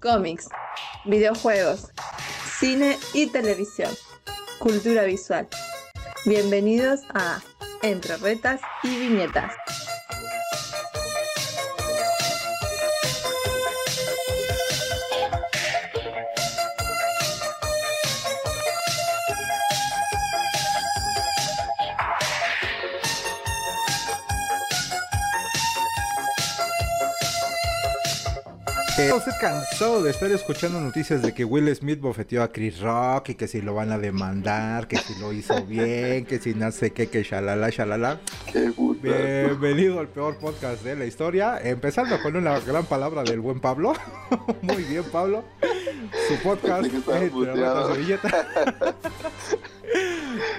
cómics, videojuegos, cine y televisión, cultura visual. Bienvenidos a Entre Retas y Viñetas. Estoy cansado de estar escuchando noticias de que Will Smith bofeteó a Chris Rock y que si lo van a demandar, que si lo hizo bien, que si no sé qué, que shalala, shalala. Qué. Bienvenido al peor podcast de la historia. Empezando con una gran palabra del buen Pablo. Muy bien, Pablo. Su podcast. Billetas.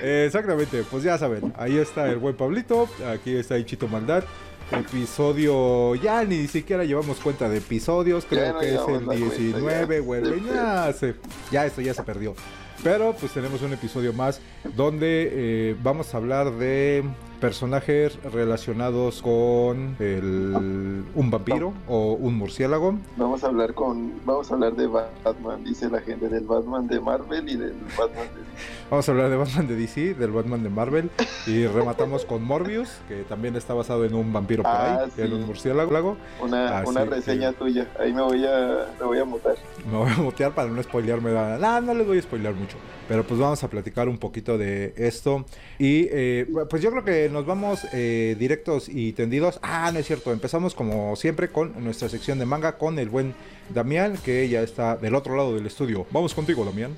Eh, Exactamente, pues ya saben, ahí está el buen Pablito, aquí está Ichito Maldad. Episodio, ya ni siquiera llevamos cuenta de episodios, creo no que es el la cuenta, 19, ya. güey, ya, se, ya esto ya se perdió. Pero pues tenemos un episodio más donde eh, vamos a hablar de personajes relacionados con el, un vampiro o un murciélago. Vamos a hablar con, vamos a hablar de Batman, dice la gente del Batman de Marvel y del Batman de Vamos a hablar de Batman de DC, del Batman de Marvel y rematamos con Morbius, que también está basado en un vampiro por Ah, ahí, en sí. un murciélago. una, Así una que- reseña tuya. Ahí me voy a, me voy a mutar. Me voy a mutear para no spoilearme nada. Nah, no les voy a spoilear mucho. Pero pues vamos a platicar un poquito de esto. Y eh, pues yo creo que nos vamos eh, directos y tendidos. Ah, no es cierto. Empezamos como siempre con nuestra sección de manga con el buen Damián, que ya está del otro lado del estudio. Vamos contigo, Damián.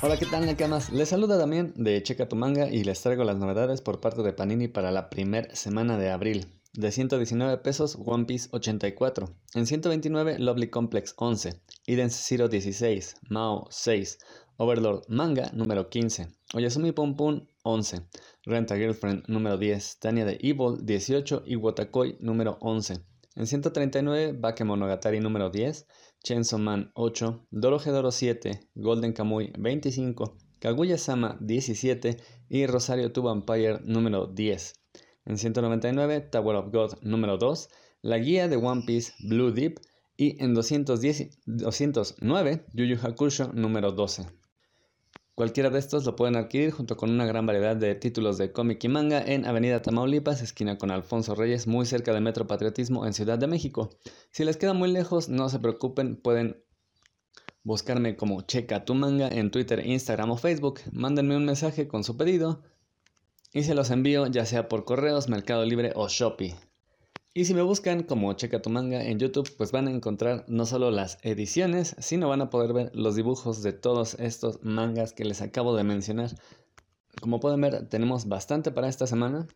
Hola, ¿qué tal, Nakamas? Les saluda Damián de Checa tu Manga y les traigo las novedades por parte de Panini para la primer semana de abril. De 119 pesos, One Piece 84. En 129, Lovely Complex 11. Eden Zero 16. Mao 6. Overlord Manga número 15. Oyasumi Pum Pum 11. Renta Girlfriend número 10. Tania de Evil 18 y Watakoi número 11. En 139, Bakemonogatari número 10, Chainsaw Man 8, Dorohedoro 7, Golden Kamuy 25, Kaguya-sama 17 y Rosario to Vampire número 10. En 199, Tower of God número 2, la guía de One Piece Blue Deep y en 210, 209, Yu Yu Hakusho número 12. Cualquiera de estos lo pueden adquirir junto con una gran variedad de títulos de cómic y manga en Avenida Tamaulipas, esquina con Alfonso Reyes, muy cerca de Metro Patriotismo en Ciudad de México. Si les queda muy lejos, no se preocupen, pueden buscarme como Checa tu manga en Twitter, Instagram o Facebook. Mándenme un mensaje con su pedido y se los envío ya sea por correos, Mercado Libre o Shopee. Y si me buscan como Checa tu manga en YouTube, pues van a encontrar no solo las ediciones, sino van a poder ver los dibujos de todos estos mangas que les acabo de mencionar. Como pueden ver, tenemos bastante para esta semana.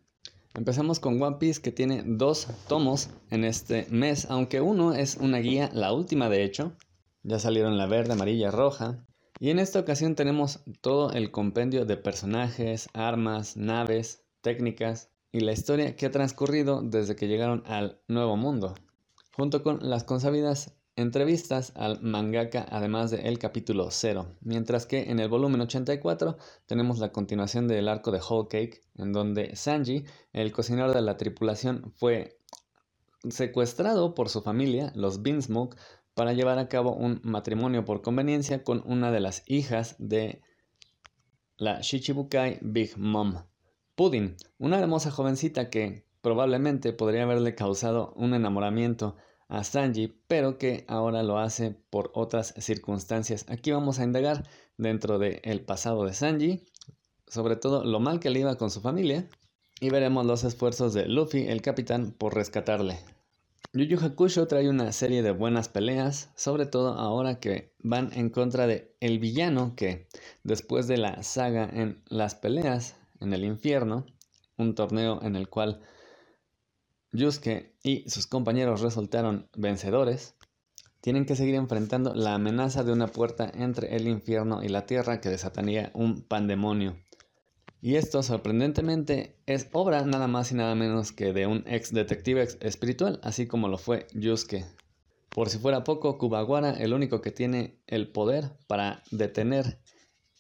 Empezamos con One Piece que tiene dos tomos en este mes, aunque uno es una guía, la última de hecho. Ya salieron la verde, amarilla, roja. Y en esta ocasión tenemos todo el compendio de personajes, armas, naves, técnicas y la historia que ha transcurrido desde que llegaron al Nuevo Mundo, junto con las consabidas entrevistas al mangaka además del capítulo 0, mientras que en el volumen 84 tenemos la continuación del arco de Whole Cake, en donde Sanji, el cocinero de la tripulación, fue secuestrado por su familia, los Beansmoke, para llevar a cabo un matrimonio por conveniencia con una de las hijas de la Shichibukai Big Mom. Pudding, una hermosa jovencita que probablemente podría haberle causado un enamoramiento a Sanji, pero que ahora lo hace por otras circunstancias. Aquí vamos a indagar dentro del pasado de Sanji, sobre todo lo mal que le iba con su familia, y veremos los esfuerzos de Luffy, el capitán, por rescatarle. Yu Yu Hakusho trae una serie de buenas peleas, sobre todo ahora que van en contra de el villano que, después de la saga en las peleas en el infierno, un torneo en el cual Yusuke y sus compañeros resultaron vencedores, tienen que seguir enfrentando la amenaza de una puerta entre el infierno y la tierra que desataría un pandemonio. Y esto, sorprendentemente, es obra nada más y nada menos que de un ex detective espiritual, así como lo fue Yusuke. Por si fuera poco, Kubawara, el único que tiene el poder para detener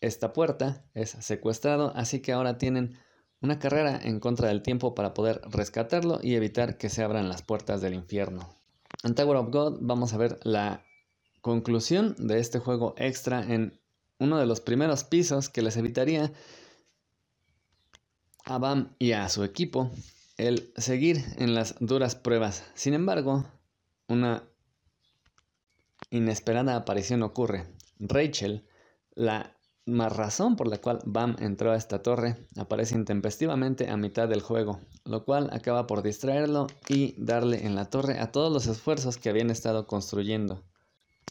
esta puerta, es secuestrado, así que ahora tienen una carrera en contra del tiempo para poder rescatarlo y evitar que se abran las puertas del infierno. En Tower of God vamos a ver la conclusión de este juego extra en uno de los primeros pisos que les evitaría a Bam y a su equipo el seguir en las duras pruebas. Sin embargo, una inesperada aparición ocurre. Rachel, la más razón por la cual Bam entró a esta torre, aparece intempestivamente a mitad del juego, lo cual acaba por distraerlo y darle en la torre a todos los esfuerzos que habían estado construyendo.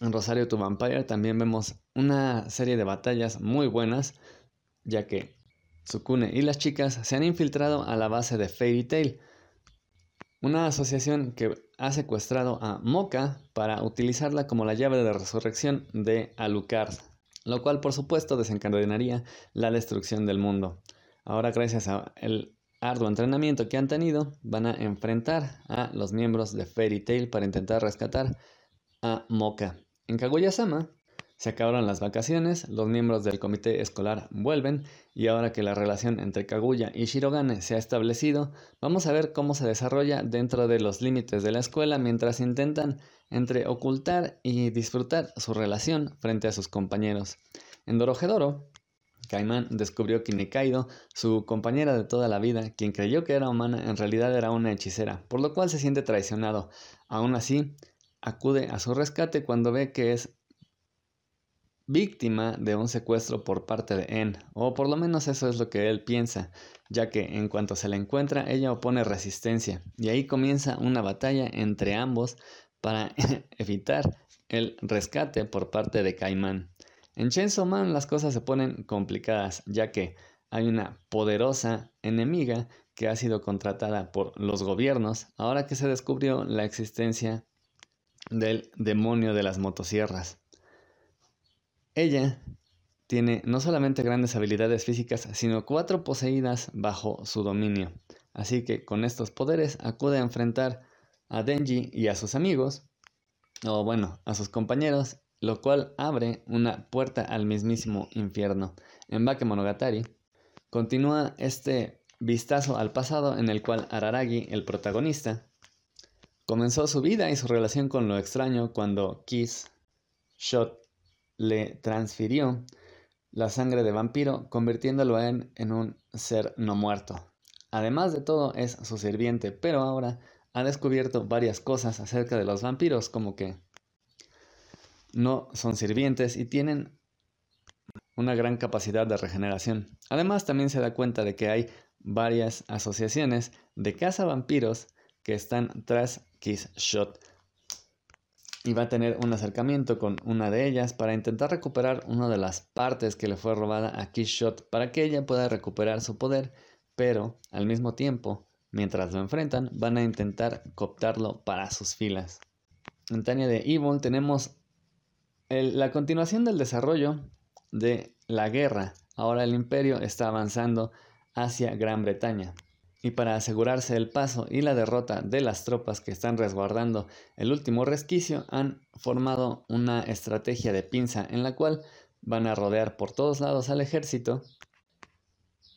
En Rosario to Vampire también vemos una serie de batallas muy buenas, ya que Sukune y las chicas se han infiltrado a la base de Fairy Tail, una asociación que ha secuestrado a Moka para utilizarla como la llave de resurrección de Alucard, lo cual por supuesto desencadenaría la destrucción del mundo. Ahora gracias al arduo entrenamiento que han tenido, van a enfrentar a los miembros de Fairy Tail para intentar rescatar a Moka. En Kaguya-sama se acabaron las vacaciones, los miembros del comité escolar vuelven y ahora que la relación entre Kaguya y Shirogane se ha establecido, vamos a ver cómo se desarrolla dentro de los límites de la escuela mientras intentan entre ocultar y disfrutar su relación frente a sus compañeros. En Dorohedoro, Kaiman descubrió que Nikaido, su compañera de toda la vida, quien creyó que era humana, en realidad era una hechicera, por lo cual se siente traicionado. Aún así, acude a su rescate cuando ve que es víctima de un secuestro por parte de En, o por lo menos eso es lo que él piensa, ya que en cuanto se la encuentra ella opone resistencia, y ahí comienza una batalla entre ambos para evitar el rescate por parte de Caimán. En Chainsaw Man las cosas se ponen complicadas, ya que hay una poderosa enemiga que ha sido contratada por los gobiernos ahora que se descubrió la existencia del demonio de las motosierras. Ella tiene no solamente grandes habilidades físicas, sino cuatro poseídas bajo su dominio. Así que con estos poderes acude a enfrentar a Denji y a sus amigos, o bueno, a sus compañeros, lo cual abre una puerta al mismísimo infierno. En Bakemonogatari continúa este vistazo al pasado en el cual Araragi, el protagonista, comenzó su vida y su relación con lo extraño cuando Kiss, Shot le transfirió la sangre de vampiro, convirtiéndolo en, un ser no muerto. Además de todo, es su sirviente, pero ahora ha descubierto varias cosas acerca de los vampiros, como que no son sirvientes y tienen una gran capacidad de regeneración. Además, también se da cuenta de que hay varias asociaciones de caza vampiros que están tras Kiss Shot, y va a tener un acercamiento con una de ellas para intentar recuperar una de las partes que le fue robada a Kishot para que ella pueda recuperar su poder, pero al mismo tiempo, mientras lo enfrentan, van a intentar cooptarlo para sus filas. En Tania de Evil tenemos la continuación del desarrollo de la guerra. Ahora el imperio está avanzando hacia Gran Bretaña y para asegurarse el paso y la derrota de las tropas que están resguardando el último resquicio, han formado una estrategia de pinza en la cual van a rodear por todos lados al ejército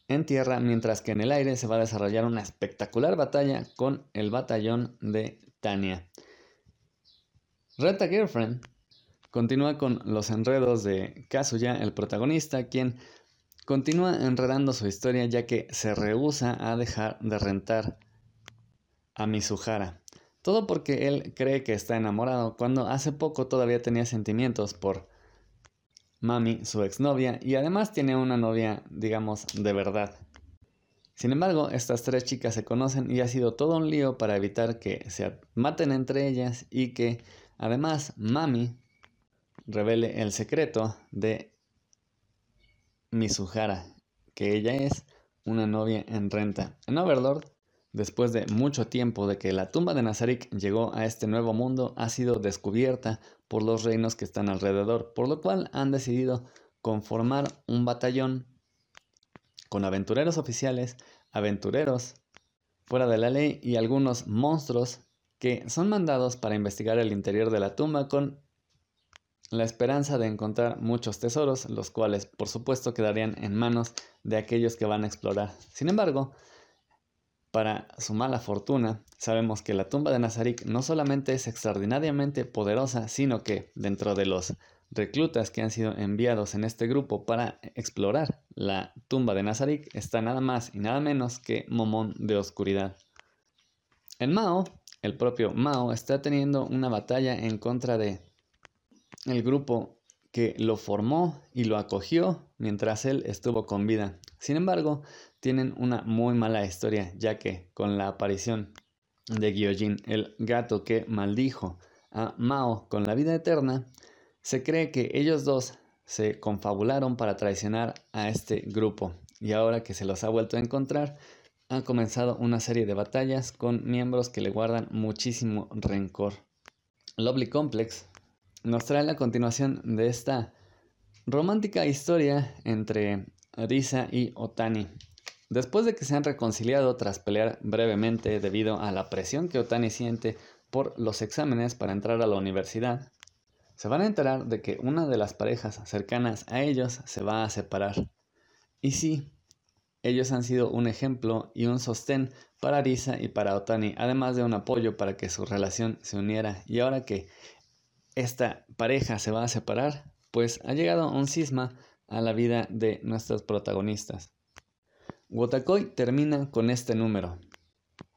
en tierra, mientras que en el aire se va a desarrollar una espectacular batalla con el batallón de Tania. Reta Girlfriend continúa con los enredos de Kazuya, el protagonista, quien Continúa enredando su historia ya que se rehúsa a dejar de rentar a Mizuhara. Todo porque él cree que está enamorado cuando hace poco todavía tenía sentimientos por Mami, su exnovia, y además tiene una novia, digamos, de verdad. Sin embargo, estas tres chicas se conocen y ha sido todo un lío para evitar que se maten entre ellas y que además Mami revele el secreto de Mizuhara, que ella es una novia en renta. En Overlord, después de mucho tiempo de que la tumba de Nazarik llegó a este nuevo mundo, ha sido descubierta por los reinos que están alrededor, por lo cual han decidido conformar un batallón con aventureros oficiales, aventureros fuera de la ley y algunos monstruos que son mandados para investigar el interior de la tumba con la esperanza de encontrar muchos tesoros, los cuales por supuesto quedarían en manos de aquellos que van a explorar. Sin embargo, para su mala fortuna, sabemos que la tumba de Nazarik no solamente es extraordinariamente poderosa, sino que dentro de los reclutas que han sido enviados en este grupo para explorar la tumba de Nazarik está nada más y nada menos que Momón de Oscuridad. En Mao, el propio Mao está teniendo una batalla en contra de el grupo que lo formó y lo acogió mientras él estuvo con vida. Sin embargo, tienen una muy mala historia, ya que con la aparición de Gyojin, el gato que maldijo a Mao con la vida eterna, se cree que ellos dos se confabularon para traicionar a este grupo y ahora que se los ha vuelto a encontrar, ha comenzado una serie de batallas con miembros que le guardan muchísimo rencor. Lovely Complex nos trae la continuación de esta romántica historia entre Risa y Otani. Después de que se han reconciliado tras pelear brevemente debido a la presión que Otani siente por los exámenes para entrar a la universidad, se van a enterar de que una de las parejas cercanas a ellos se va a separar. Y sí, ellos han sido un ejemplo y un sostén para Risa y para Otani, además de un apoyo para que su relación se uniera. Y ahora que esta pareja se va a separar, pues ha llegado un cisma a la vida de nuestros protagonistas. Wotakoi termina con este número.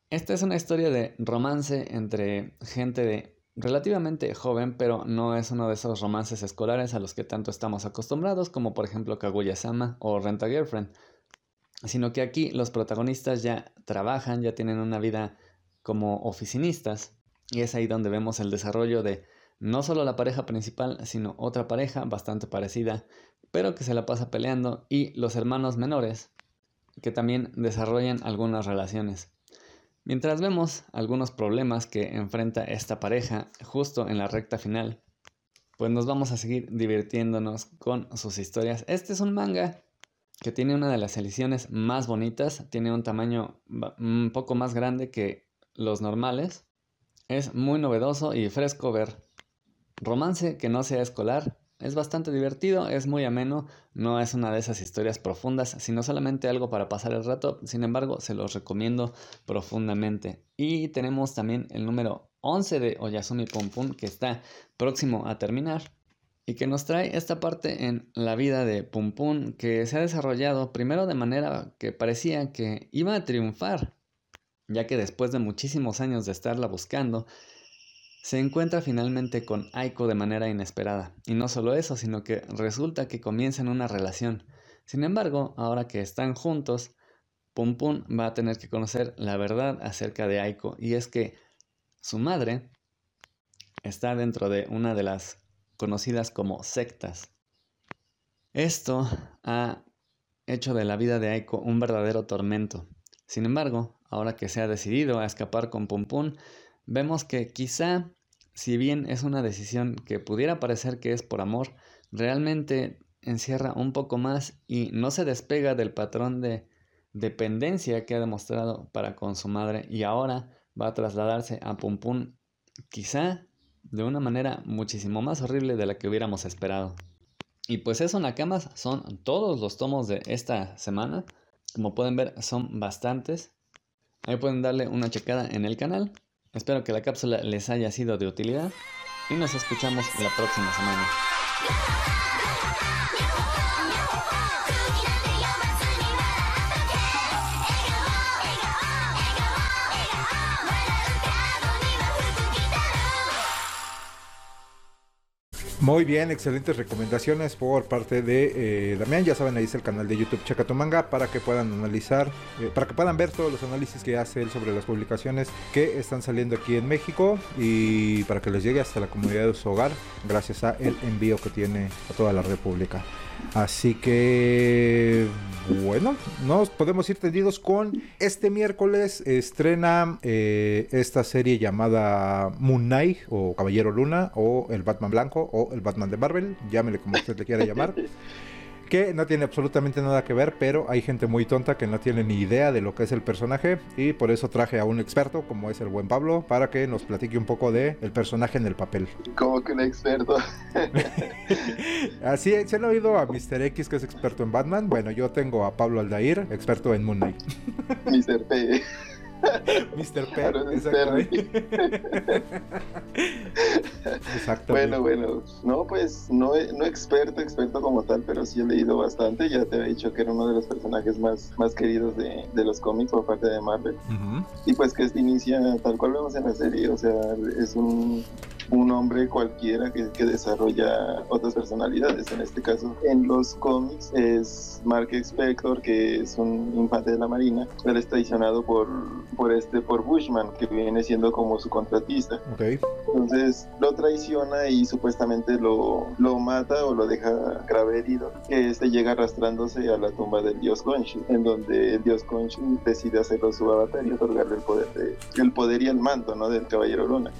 Esta es una historia de romance entre gente de relativamente joven, pero no es uno de esos romances escolares a los que tanto estamos acostumbrados, como por ejemplo Kaguya-sama o Renta Girlfriend, sino que aquí los protagonistas ya trabajan, ya tienen una vida como oficinistas, y es ahí donde vemos el desarrollo de no solo la pareja principal, sino otra pareja bastante parecida, pero que se la pasa peleando, y los hermanos menores, que también desarrollan algunas relaciones. Mientras vemos algunos problemas que enfrenta esta pareja justo en la recta final, pues nos vamos a seguir divirtiéndonos con sus historias. Este es un manga que tiene una de las ediciones más bonitas, tiene un tamaño un poco más grande que los normales. Es muy novedoso y fresco ver romance que no sea escolar, es bastante divertido, es muy ameno, no es una de esas historias profundas, sino solamente algo para pasar el rato, sin embargo se los recomiendo profundamente. Y tenemos también el número 11 de Oyasumi Pum que está próximo a terminar y que nos trae esta parte en la vida de Pum que se ha desarrollado primero de manera que parecía que iba a triunfar, ya que después de muchísimos años de estarla buscando, se encuentra finalmente con Aiko de manera inesperada. Y no solo eso, sino que resulta que comienzan una relación. Sin embargo, ahora que están juntos, Pum Pum va a tener que conocer la verdad acerca de Aiko. Y es que su madre está dentro de una de las conocidas como sectas. Esto ha hecho de la vida de Aiko un verdadero tormento. Sin embargo, ahora que se ha decidido a escapar con Pum Pum, vemos que quizá si bien es una decisión que pudiera parecer que es por amor, realmente encierra un poco más y no se despega del patrón de dependencia que ha demostrado para con su madre y ahora va a trasladarse a Pum Pum quizá de una manera muchísimo más horrible de la que hubiéramos esperado. Y pues eso, Nakamas, son todos los tomos de esta semana. Como pueden ver, son bastantes. Ahí pueden darle una checada en el canal. Espero que la cápsula les haya sido de utilidad y nos escuchamos la próxima semana. Muy bien, excelentes recomendaciones por parte de eh, Damián. Ya saben, ahí está el canal de YouTube Checa Manga para que puedan analizar, eh, para que puedan ver todos los análisis que hace él sobre las publicaciones que están saliendo aquí en México y para que les llegue hasta la comunidad de su hogar gracias a el envío que tiene a toda la República. Así que, bueno, nos podemos ir tendidos con este miércoles estrena eh, esta serie llamada Moon Knight o Caballero Luna o el Batman Blanco o el Batman de Marvel, llámele como usted le quiera llamar. que no tiene absolutamente nada que ver, pero hay gente muy tonta que no tiene ni idea de lo que es el personaje y por eso traje a un experto como es el buen Pablo para que nos platique un poco de el personaje en el papel. Como que un experto. Así, ¿se han oído a Mr. X que es experto en Batman? Bueno, yo tengo a Pablo Aldair, experto en Moon Knight. Mr. P. Mr. P. Aaron exactamente. Exactamente. Bueno, bueno, no, pues no, no experto, experto como tal, pero sí he leído bastante. Ya te he dicho que era uno de los personajes más, más queridos de, de los cómics por parte de Marvel. Y pues que inicia tal cual vemos en la serie, o sea, es un, un hombre cualquiera que, que desarrolla otras personalidades. En este caso, en los cómics es Mark Spector, que es un infante de la Marina. Él es traicionado por, por este, por Bushman, que viene siendo como su contratista. Entonces lo traiciona y supuestamente lo, lo mata o lo deja grave herido. Que este llega arrastrándose a la tumba del dios Khonshu, en donde el dios Khonshu decide hacerlo su avatar y otorgarle el poder, de, el poder y el manto ¿no? del caballero Luna.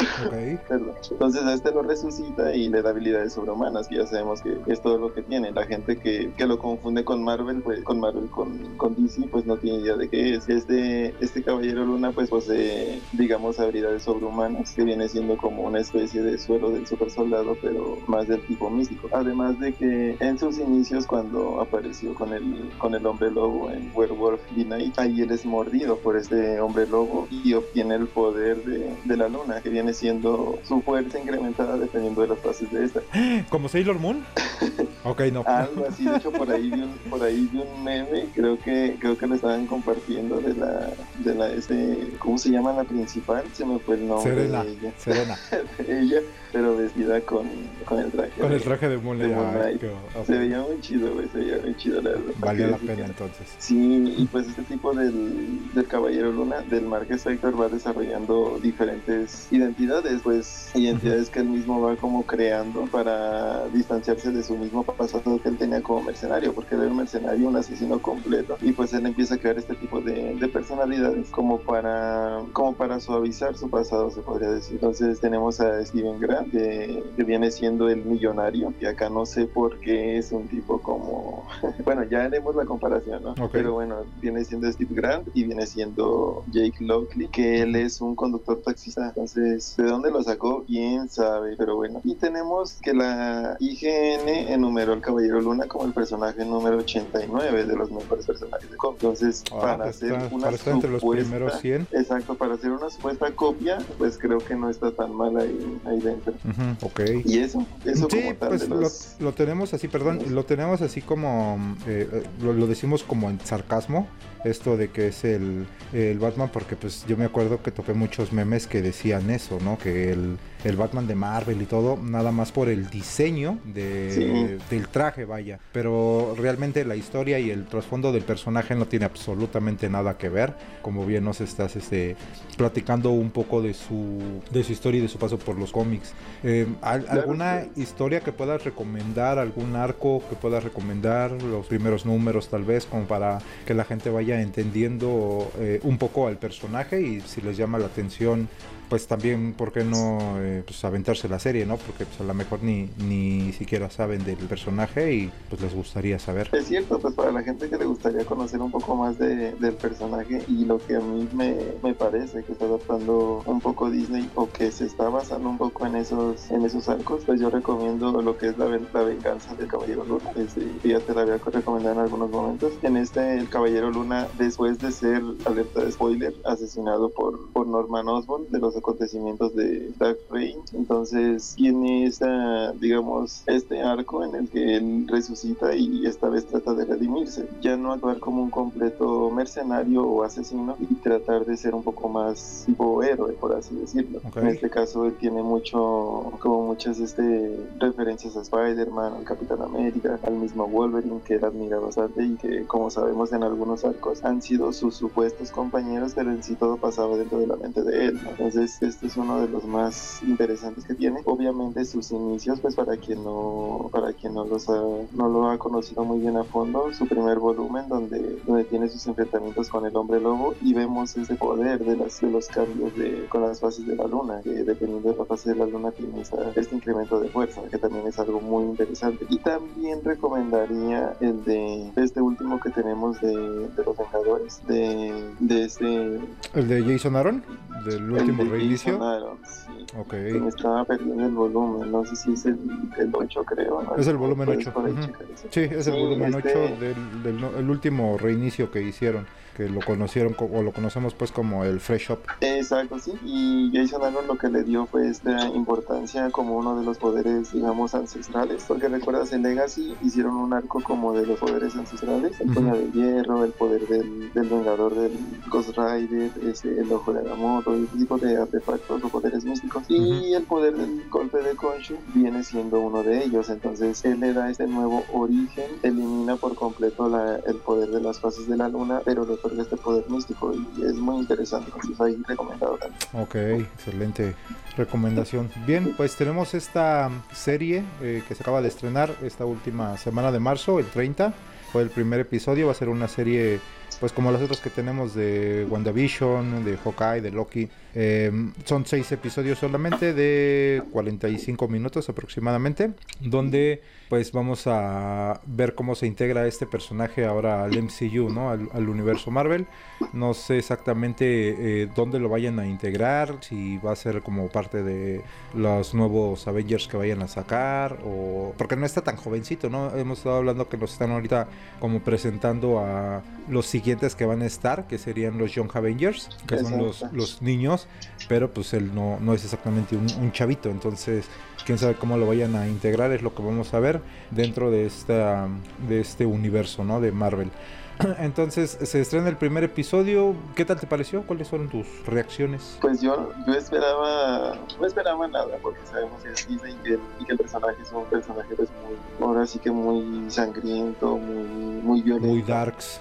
Ok. Perdón. Entonces a este lo resucita y le da habilidades sobrehumanas, que ya sabemos que es todo lo que tiene. La gente que, que lo confunde con Marvel, pues con Marvel, con, con DC, pues no tiene idea de qué es. Este, este caballero Luna pues posee, digamos, habilidades sobrehumanas, que viene siendo como una especie de suelo del super soldado, pero más del tipo místico. Además de que en sus inicios, cuando apareció con el, con el hombre lobo en Werewolf Unite, ahí él es mordido por este hombre lobo y obtiene el poder de, de la luna, que viene siendo su fuerza incrementada dependiendo de las fases de esta. ¿Como Sailor Moon? Ok, no. Algo así, de hecho por ahí vi un, por ahí vi un meme, creo que, creo que lo estaban compartiendo de la, de la ese, ¿cómo se llama la principal? Se me fue el nombre Serena. de ella. Serena. De ella, pero vestida con, con el traje. Con el de- traje de Moon de. Moon Knight. qué- ok. Se veía muy chido, güey, se veía muy chido la verdad. Valía la pena entonces. Sí, y pues este tipo del, del Caballero Luna, del Marqués Spector, va desarrollando diferentes identidades, pues identidades que él mismo va como creando para distanciarse de su mismo pasado que él tenía como mercenario, porque él era un mercenario, un asesino completo, y pues él empieza a crear este tipo de, de personalidades como para, como para suavizar su pasado, se podría decir. Entonces tenemos a Steven Grant, que, que viene siendo el millonario, y acá no sé por qué es un tipo como, bueno, ya haremos la comparación, ¿no? Pero bueno, viene siendo Steve Grant y viene siendo Jake Lockley, que él es un conductor taxista. Entonces, ¿de dónde lo sacó? Quién sabe, pero bueno. Y tenemos que la IGN enumeró al Caballero Luna como el personaje número 89 de los mejores personajes de cómic. Entonces, Ah, para pues hacer está- una para estar entre los supuesta- primeros 100. Exacto, para hacer una supuesta copia, pues creo que no está tan mal ahí, ahí dentro. Ok. Y eso, eso Sí, como tal pues de lo, los... lo tenemos así, perdón, lo tenemos así como, eh, eh, lo, lo decimos como en sarcasmo, esto de que es el, el Batman, porque pues yo me acuerdo que topé muchos memes que decían eso, ¿no? Que el, el Batman de Marvel y todo, nada más por el diseño de, Sí. del traje, vaya. Pero realmente la historia y el trasfondo del personaje no tiene absolutamente nada que ver. Como bien nos estás este, platicando un poco de su, de su historia y de su paso por los cómics. Eh, ¿al- Claro ¿Alguna historia que puedas recomendar? ¿Algún arco que puedas recomendar? Los primeros números tal vez, como para que la gente vaya entendiendo eh, un poco al personaje y si les llama la atención pues también, ¿por qué no eh, pues aventarse la serie, no? Porque pues a lo mejor ni, ni siquiera saben del personaje y pues les gustaría saber. Es cierto, pues para la gente que le gustaría conocer un poco más de- del personaje y lo que a mí me, me parece que está adaptando un poco Disney o que se está basando un poco en esos en esos arcos, pues yo recomiendo lo que es la, la venganza del Caballero Luna. Este, que ya te la había recomendado en algunos momentos. En este, el Caballero Luna, después de ser, alerta de spoiler, asesinado por, por Norman Osborn de los acontecimientos de Dark Reign, entonces tiene esta, digamos, este arco en el que él resucita y esta vez trata de redimirse, ya no actuar como un completo mercenario o asesino y tratar de ser un poco más tipo héroe, por así decirlo. Ok. En este caso él tiene mucho, como muchas este, referencias a Spider-Man, al Capitán América, al mismo Wolverine que él admira bastante y que como sabemos en algunos arcos han sido sus supuestos compañeros, pero en sí todo pasaba dentro de la mente de él. ¿no? Entonces Entonces, este es uno de los más interesantes que tiene. Obviamente sus inicios, pues para quien no, para quien no, los ha, no lo ha conocido muy bien a fondo, su primer volumen donde, donde tiene sus enfrentamientos con el hombre lobo y vemos ese poder de, las, de los cambios de, con las fases de la luna, que dependiendo de la fase de la luna tiene este incremento de fuerza, que también es algo muy interesante. Y también recomendaría el de este último que tenemos de, de los Vengadores, de, de este... ¿El de Jason Aaron? ¿Del último reinicio? Sí. Ok. Me estaba perdiendo el volumen, no sé si es el, el 8 creo. ¿no? Es el volumen Puedes 8. por ahí ujú. checar eso. Sí, es el Sí, volumen este- 8 del, del no- el último reinicio que hicieron, que lo conocieron co- o lo conocemos pues como el Fresh Up. Exacto, sí. Y Jason Aaron lo que le dio fue esta importancia como uno de los poderes, digamos, ancestrales. Porque recuerdas, en Legacy hicieron un arco como de los poderes ancestrales: el puño de hierro, el poder del, del vengador del Ghost Rider, ese, el ojo de Agamotto, y ese tipo de artefactos o poderes místicos. Y el poder del golpe de Khonshu viene siendo uno de ellos. Entonces, él le da este nuevo origen, elimina por completo la- el poder de las fases de la luna, pero le otorga este poder místico. Y es muy interesante. Entonces, ahí recomendado también. Ok, excelente recomendación. Bien, pues tenemos esta serie eh, que se acaba de estrenar esta última semana de marzo, el 30. Fue el primer episodio, va a ser una serie pues como las otras que tenemos de WandaVision, de Hawkeye, de Loki. Eh, son seis episodios solamente de 45 minutos aproximadamente, donde pues vamos a ver cómo se integra este personaje ahora al MCU, ¿no? Al, al universo Marvel. No sé exactamente eh, dónde lo vayan a integrar, si va a ser como parte de los nuevos Avengers que vayan a sacar, o porque no está tan jovencito, ¿no? Hemos estado hablando que nos están ahorita como presentando a los siguientes que van a estar, que serían los Young Avengers, que son los, los niños, pero pues él no, no es exactamente un, un chavito, entonces quién sabe cómo lo vayan a integrar, es lo que vamos a ver dentro de, esta, de este universo, ¿no? De Marvel. Entonces se estrena el primer episodio. ¿Qué tal te pareció? ¿Cuáles fueron tus reacciones? Pues yo, yo esperaba, no esperaba nada, porque sabemos que es Disney y que, el, y que el personaje es un personaje pues muy, ahora sí que muy sangriento, muy, muy violento, Muy darks.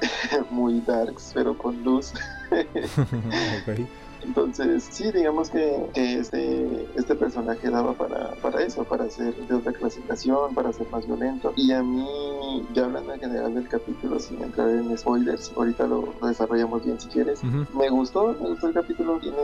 Muy darks, pero con luz. Ok. Entonces, sí, digamos que, que este, este personaje daba para, para eso, para ser de otra clasificación, para ser más violento. Y a mí, ya hablando en general del capítulo, sin entrar en spoilers, ahorita lo, lo desarrollamos bien si quieres. Ujú. Me gustó, me gustó el capítulo, tiene,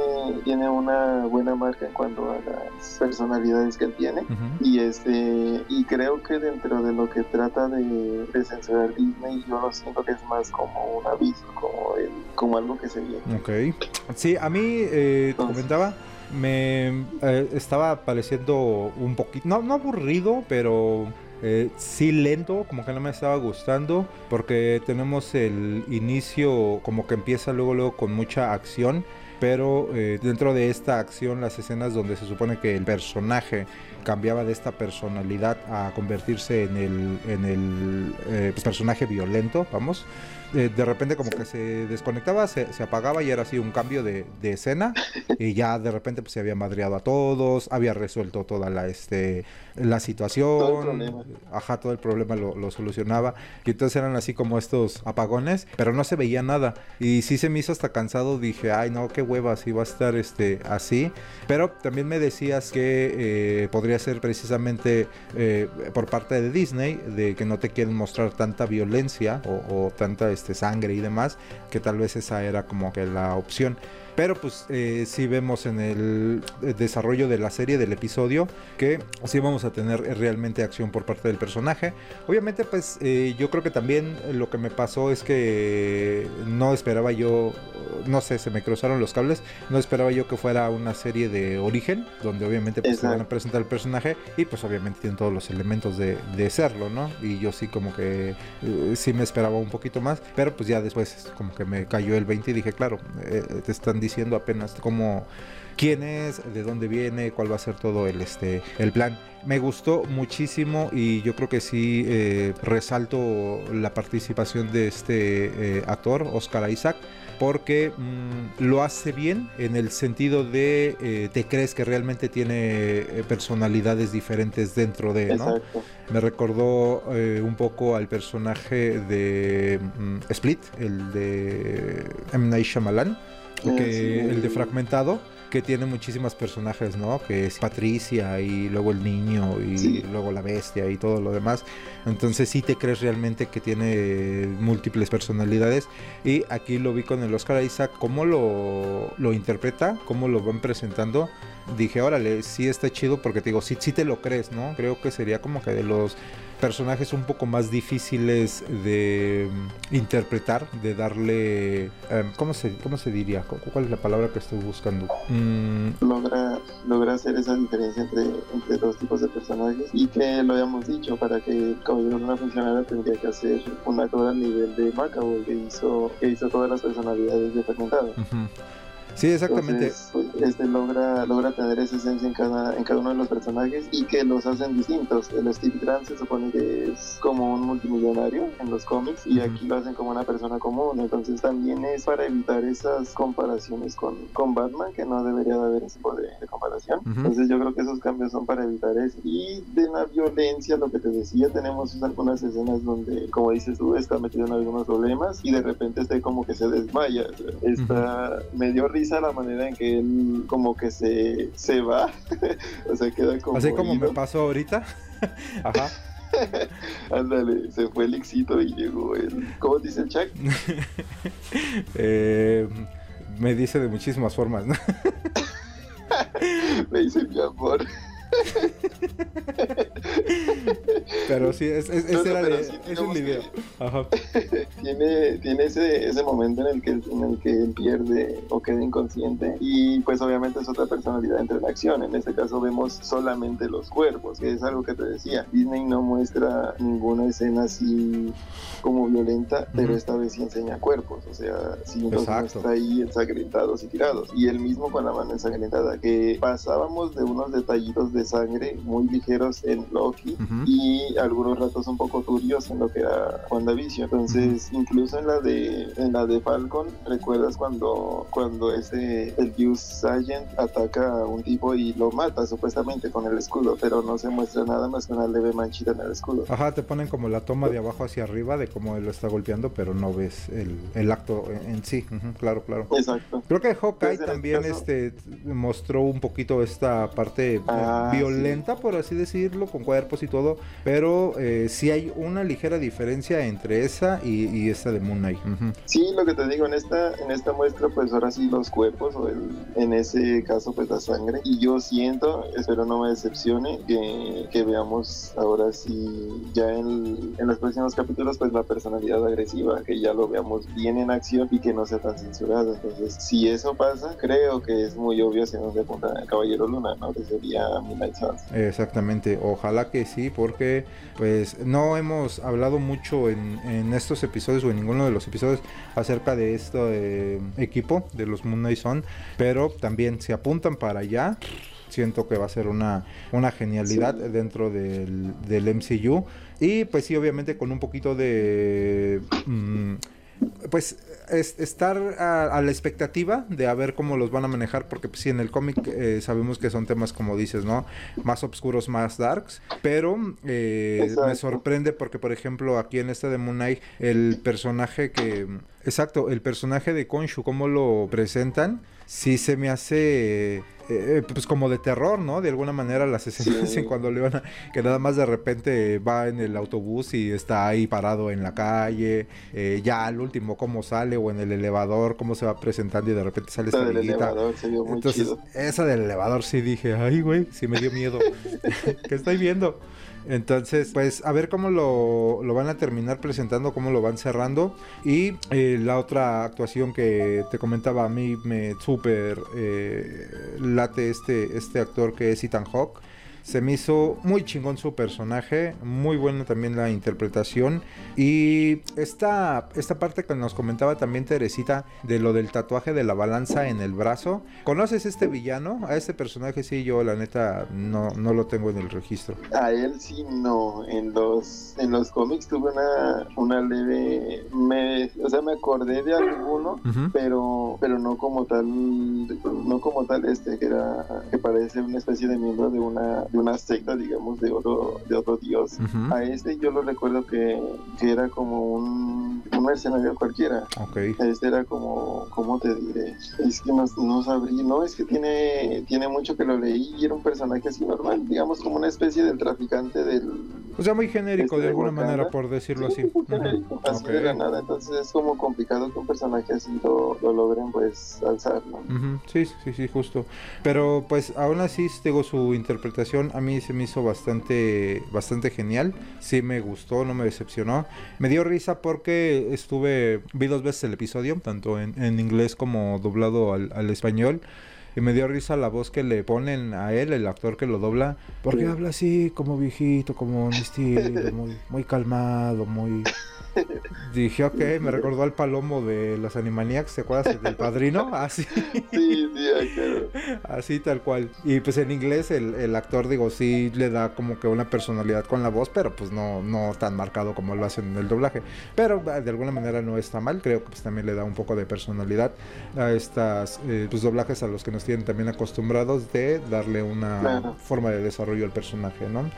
tiene una buena marca en cuanto a las personalidades que él tiene. Ujú. Y este y creo que dentro de lo que trata de, de censurar Disney, yo lo siento que es más como un aviso, como el, como algo que se viene. Ok. Sí, a mí, eh, te comentaba, me eh, estaba pareciendo un poquito, no, no aburrido, pero eh, sí lento, como que no me estaba gustando, porque tenemos el inicio como que empieza luego, luego con mucha acción. Pero dentro de esta acción, las escenas donde se supone que el personaje cambiaba de esta personalidad a convertirse en el, en el pues, personaje violento, vamos, eh, de repente como que se desconectaba, se, se apagaba y era así un cambio de, de escena. Y ya de repente pues se había madreado a todos, había resuelto toda la este la situación, Todo el problema. ajá, todo el problema lo, lo solucionaba y entonces eran así como estos apagones, pero no se veía nada y sí se me hizo hasta cansado, dije, ay no, qué hueva, si va a estar este así, pero también me decías que eh, podría ser precisamente eh, por parte de Disney, de que no te quieren mostrar tanta violencia o, o tanta este, sangre y demás, que tal vez esa era como que la opción. Pero pues eh, sí vemos en el eh, desarrollo de la serie, del episodio, que sí vamos a tener eh, realmente acción por parte del personaje. Obviamente pues eh, yo creo que también lo que me pasó es que no esperaba yo, no sé, se me cruzaron los cables, no esperaba yo que fuera una serie de origen, donde obviamente pues te van a presentar el personaje y pues obviamente tienen todos los elementos de, de serlo, ¿no? Y yo sí como que eh, sí me esperaba un poquito más, pero pues ya después como que me cayó el 20 y dije, claro, eh, te están diciendo apenas cómo quién es, de dónde viene, cuál va a ser todo el este el plan. Me gustó muchísimo y yo creo que sí eh, resalto la participación de este eh, actor, Oscar Isaac, porque mm, lo hace bien en el sentido de eh, te crees que realmente tiene eh, personalidades diferentes dentro de, ¿no? Exacto. Me recordó un poco al personaje de mm, Split, el de M. Night Shyamalan, que, sí. el de Fragmentado, que tiene muchísimas personajes, ¿no? Que es Patricia y luego el niño y luego la bestia y todo lo demás. Entonces sí te crees realmente que tiene múltiples personalidades. Y aquí lo vi con el Oscar Isaac, cómo lo, lo interpreta, cómo lo van presentando dije, órale, sí está chido porque te digo, sí, sí te lo crees, ¿no? Creo que sería como que de los personajes un poco más difíciles de mm, interpretar, de darle, em, ¿cómo, se, ¿cómo se diría? ¿Cuál es la palabra que estoy buscando? Mm. Logra, logra hacer esa diferencia entre, entre dos tipos de personajes y que lo habíamos dicho, para que Caballero no funcionara tendría que hacer un actor al nivel de Macaboy que hizo, que hizo todas las personalidades de Fragmentado. Sí, exactamente. Pues, este logra, logra tener esa esencia en cada, en cada uno de los personajes y que los hacen distintos. El Steve Grant se supone que es como un multimillonario en los cómics y aquí lo hacen como una persona común. Entonces también es para evitar esas comparaciones con, con Batman, que no debería de haber ese tipo de, comparación. Entonces yo creo que esos cambios son para evitar eso. Y de la violencia, lo que te decía, tenemos algunas escenas donde, como dices tú, está metido en algunos problemas y de repente está como que se desmaya. Está medio risa la manera en que él como que se, se va. o sea, queda como. Así como me pasó ahorita. Ajá. Ándale, se fue el éxito y llegó el. ¿Cómo dice el Chuck? eh, me dice de muchísimas formas, ¿no? me dice mi amor. Pero sí, es, es, era un video. tiene tiene ese, ese momento en el, que, en el que pierde o queda inconsciente y pues obviamente es otra personalidad entre la acción. En este caso vemos solamente los cuerpos, que es algo que te decía. Disney no muestra ninguna escena así como violenta, pero esta vez sí enseña cuerpos, o sea, sí los muestra ahí ensangrentados y tirados. Y el mismo con la mano ensangrentada, que pasábamos de unos detallitos de sangre muy ligeros en Loki y algunos ratos un poco turbios en lo que era WandaVision. Entonces, incluso en la de en la de Falcon, ¿recuerdas cuando cuando ese el Fuse Agent ataca a un tipo y lo mata supuestamente con el escudo, pero no se muestra nada más que una leve manchita en el escudo. Ajá, te ponen como la toma de abajo hacia arriba de cómo él lo está golpeando, pero no ves el, el acto en, sí. claro, claro. Exacto. Creo que Hawkeye también este mostró un poquito esta parte ah, violenta, por así decirlo, con cuerpos y todo, pero eh, sí hay una ligera diferencia entre esa y, esta de Moon Knight. Sí, lo que te digo, en esta, en esta muestra, pues ahora sí los cuerpos, o en ese caso, pues la sangre. Y yo siento, espero no me decepcione, que, que veamos ahora sí, ya en, en los próximos capítulos, pues la personalidad agresiva, que ya lo veamos bien en acción y que no sea tan censurado. Entonces, si eso pasa, creo que es muy obvio hacia dónde apunta el Caballero Luna, ¿no? Que sería Exactamente, ojalá que sí, porque pues no hemos hablado mucho en, en estos episodios o en ninguno de los episodios acerca de este equipo de los Moon Knight Son, pero también se apuntan para allá. Siento que va a ser una, una genialidad dentro del, del, MCU. Y pues sí, obviamente con un poquito de... Mm, pues estar a, la expectativa de a ver cómo los van a manejar, porque pues, sí, en el cómic eh, sabemos que son temas, como dices, ¿no? Más oscuros, más darks, pero eh, me sorprende porque, por ejemplo, aquí en esta de Moon Knight, el personaje que... Exacto, el personaje de Konshu, cómo lo presentan, sí se me hace eh, pues como de terror, ¿no? De alguna manera las escenas en cuando le van a, que nada más de repente va en el autobús y está ahí parado en la calle, eh, ya al último cómo sale o en el elevador, cómo se va presentando y de repente sale esa elevador se vio muy Entonces, esa del elevador sí dije, ay güey, sí me dio miedo. ¿Qué estoy viendo? Entonces, pues a ver cómo lo, van a terminar presentando, cómo lo van cerrando. Y eh, la otra actuación que te comentaba a mí me súper eh, late este, este actor que es Ethan Hawke. Se me hizo muy chingón su personaje, muy buena también la interpretación. Y esta, esta parte que nos comentaba también Teresita de lo del tatuaje de la balanza en el brazo. ¿Conoces este villano? A este personaje sí, yo la neta no, no lo tengo en el registro. A él sí no. En los, en los cómics tuve una, una leve. Me, o sea, me acordé de alguno, pero, pero no como tal. No como tal este, que era. que parece una especie de miembro de una de una secta, digamos, de otro, de otro dios. A este yo lo recuerdo que, que era como un, un mercenario cualquiera. Este era como, ¿cómo te diré? Es que no, no sabría, no, es que tiene, tiene mucho que lo leí y era un personaje así normal, digamos como una especie del traficante del... O sea, muy genérico Este de alguna Wakanda. manera, por decirlo así. Sí, muy Ujú. genérico, así Ok. de la nada, entonces es como complicado que un personaje así lo, lo logren pues alzar, ¿no? Ujú, Sí, sí, sí, justo. Pero pues aún así, digo, su interpretación a mí se me hizo bastante, bastante genial. Sí me gustó, no me decepcionó. Me dio risa porque estuve, vi dos veces el episodio, tanto en, en inglés como doblado al, al español. Y me dio risa la voz que le ponen a él, el actor que lo dobla. Porque Sí. habla así, como viejito, como un estilo, muy, muy calmado, muy... Dije, ok, me recordó al palomo de los Animaniacs, ¿te acuerdas del padrino? Así. Sí, sí, claro. Así tal cual. Y pues en inglés el, el actor, digo, sí le da como que una personalidad con la voz, pero pues no, no tan marcado como lo hacen en el doblaje. Pero de alguna manera no está mal, creo que pues también le da un poco de personalidad a estas eh, pues, doblajes a los que nos tienen también acostumbrados de darle una Claro. forma de desarrollo al personaje, ¿no?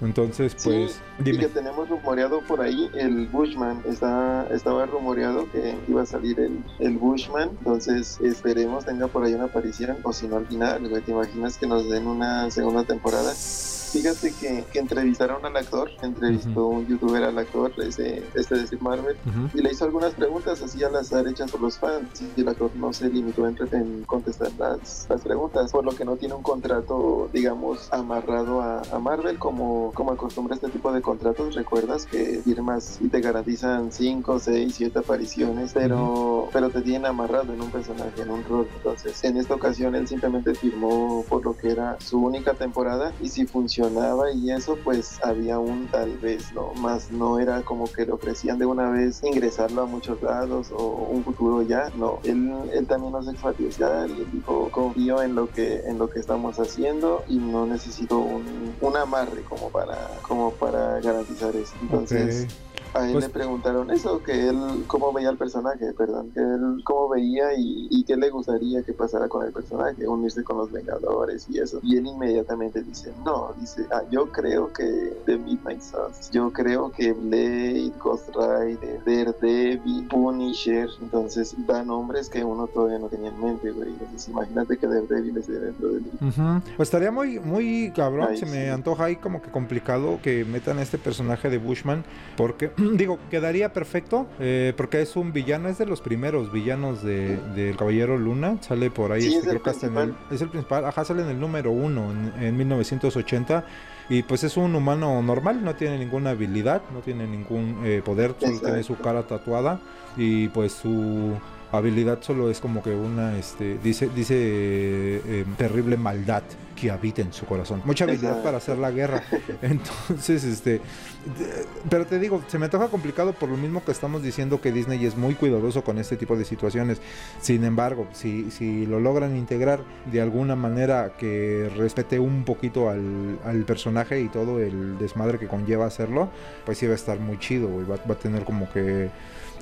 Entonces, pues, sí, y que tenemos rumoreado por ahí el Bushman. Está, estaba rumoreado que iba a salir el, el Bushman. Entonces esperemos tenga por ahí una aparición. O si no al final, güey, ¿te imaginas que nos den una segunda temporada? Fíjate que, que entrevistaron al actor, entrevistó un youtuber al actor, ese, este de Steve Marvel, y le hizo algunas preguntas así al azar hechas por los fans y el actor no se limitó en, en contestar las, las preguntas por lo que no tiene un contrato digamos amarrado a, a Marvel como, como acostumbra este tipo de contratos recuerdas que firmas y te garantizan 5, 6, 7 apariciones pero, pero te tienen amarrado en un personaje en un rol entonces en esta ocasión él simplemente firmó por lo que era su única temporada y si funcionaba y eso pues había un tal vez no más no era como que le ofrecían de una vez ingresarlo a muchos lados o un futuro ya no. Él, él también nos y él dijo confío en lo que en lo que estamos haciendo y no necesito un, un amarre como para como para garantizar eso entonces Ok. A él Pues- le preguntaron eso, que él cómo veía el personaje, perdón, que él cómo veía y, y qué le gustaría que pasara con el personaje, unirse con los Vengadores y eso. Y él inmediatamente dice, no, dice, ah, yo creo que The Midnight Suns, yo creo que Blade, Ghost Rider, Daredevil, Punisher, entonces da nombres que uno todavía no tenía en mente, güey. Entonces imagínate que Daredevil esté dentro del Ujú. Pues estaría muy, muy cabrón, se me sí. antoja ahí como que complicado que metan a este personaje de Bushman, porque digo, quedaría perfecto, eh, porque es un villano, es de los primeros villanos de, del Caballero Luna, sale por ahí, Sí, este, es creo que hasta en el, es el principal, ajá, sale en el número uno en, en 1980. Y pues es un humano normal, no tiene ninguna habilidad, no tiene ningún eh, poder, solo tiene su cara tatuada y pues su habilidad solo es como que una, este, dice, dice eh, eh, terrible maldad que habita en su corazón. Mucha habilidad para hacer la guerra. Entonces, este, pero te digo, se me antoja complicado por lo mismo que estamos diciendo que Disney es muy cuidadoso con este tipo de situaciones. Sin embargo, si, si lo logran integrar de alguna manera que respete un poquito al, al personaje y todo el desmadre que conlleva hacerlo, pues sí va a estar muy chido, güey. Va, va a tener como que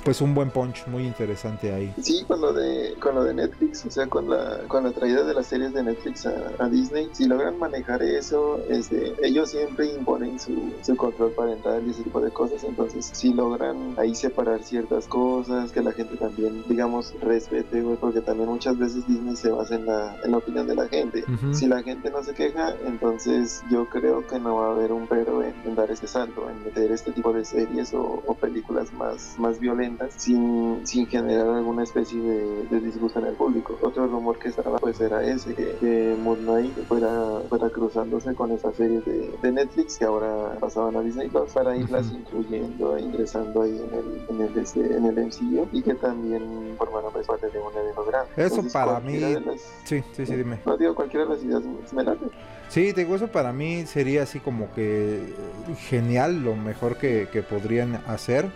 pues un buen punch muy interesante ahí. Sí, con lo de con lo de Netflix, o sea, con la con la traída de las series de Netflix a, a Disney, si logran manejar eso, este, ellos siempre imponen su, su control parental y ese tipo de cosas, entonces si logran ahí separar ciertas cosas, que la gente también, digamos, respete, güey, porque también muchas veces Disney se basa en la, en la opinión de la gente. Si la gente no se queja, entonces yo creo que no va a haber un pero en, en dar ese salto, en meter este tipo de series o, o películas más, más violentas sin, sin generar alguna especie de, de disgusto en el público. Otro rumor que estaba pues era ese, que, que Moon Knight fuera, fuera cruzándose con esas series de, de Netflix que ahora pasaban a Disney Plus para irlas incluyendo, e ingresando ahí en el, en el, este, en el MCU y que también formaron pues, parte de un evento grande. Eso Entonces, para mí- las- Sí, sí, sí, dime. no digo cualquiera de las ideas me late. Sí, te digo, eso para mí sería así como que genial, lo mejor que, que podrían hacer.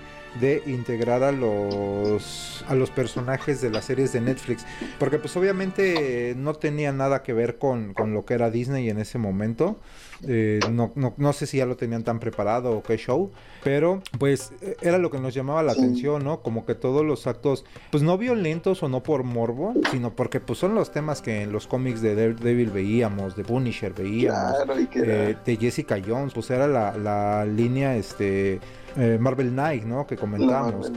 De integrar a los a los personajes de las series de Netflix. Porque pues obviamente no tenía nada que ver con, con lo que era Disney en ese momento. Eh, no, no, no, sé si ya lo tenían tan preparado o qué show, pero pues e, era lo que nos llamaba la atención, ¿no? Como que todos los actos, pues no violentos o no por morbo, sino porque pues son los temas que en los cómics de Daredevil veíamos, de Punisher veíamos, eh, de Jessica Jones, pues era la, la línea, este eh, Marvel Knight, ¿no? Que comentamos,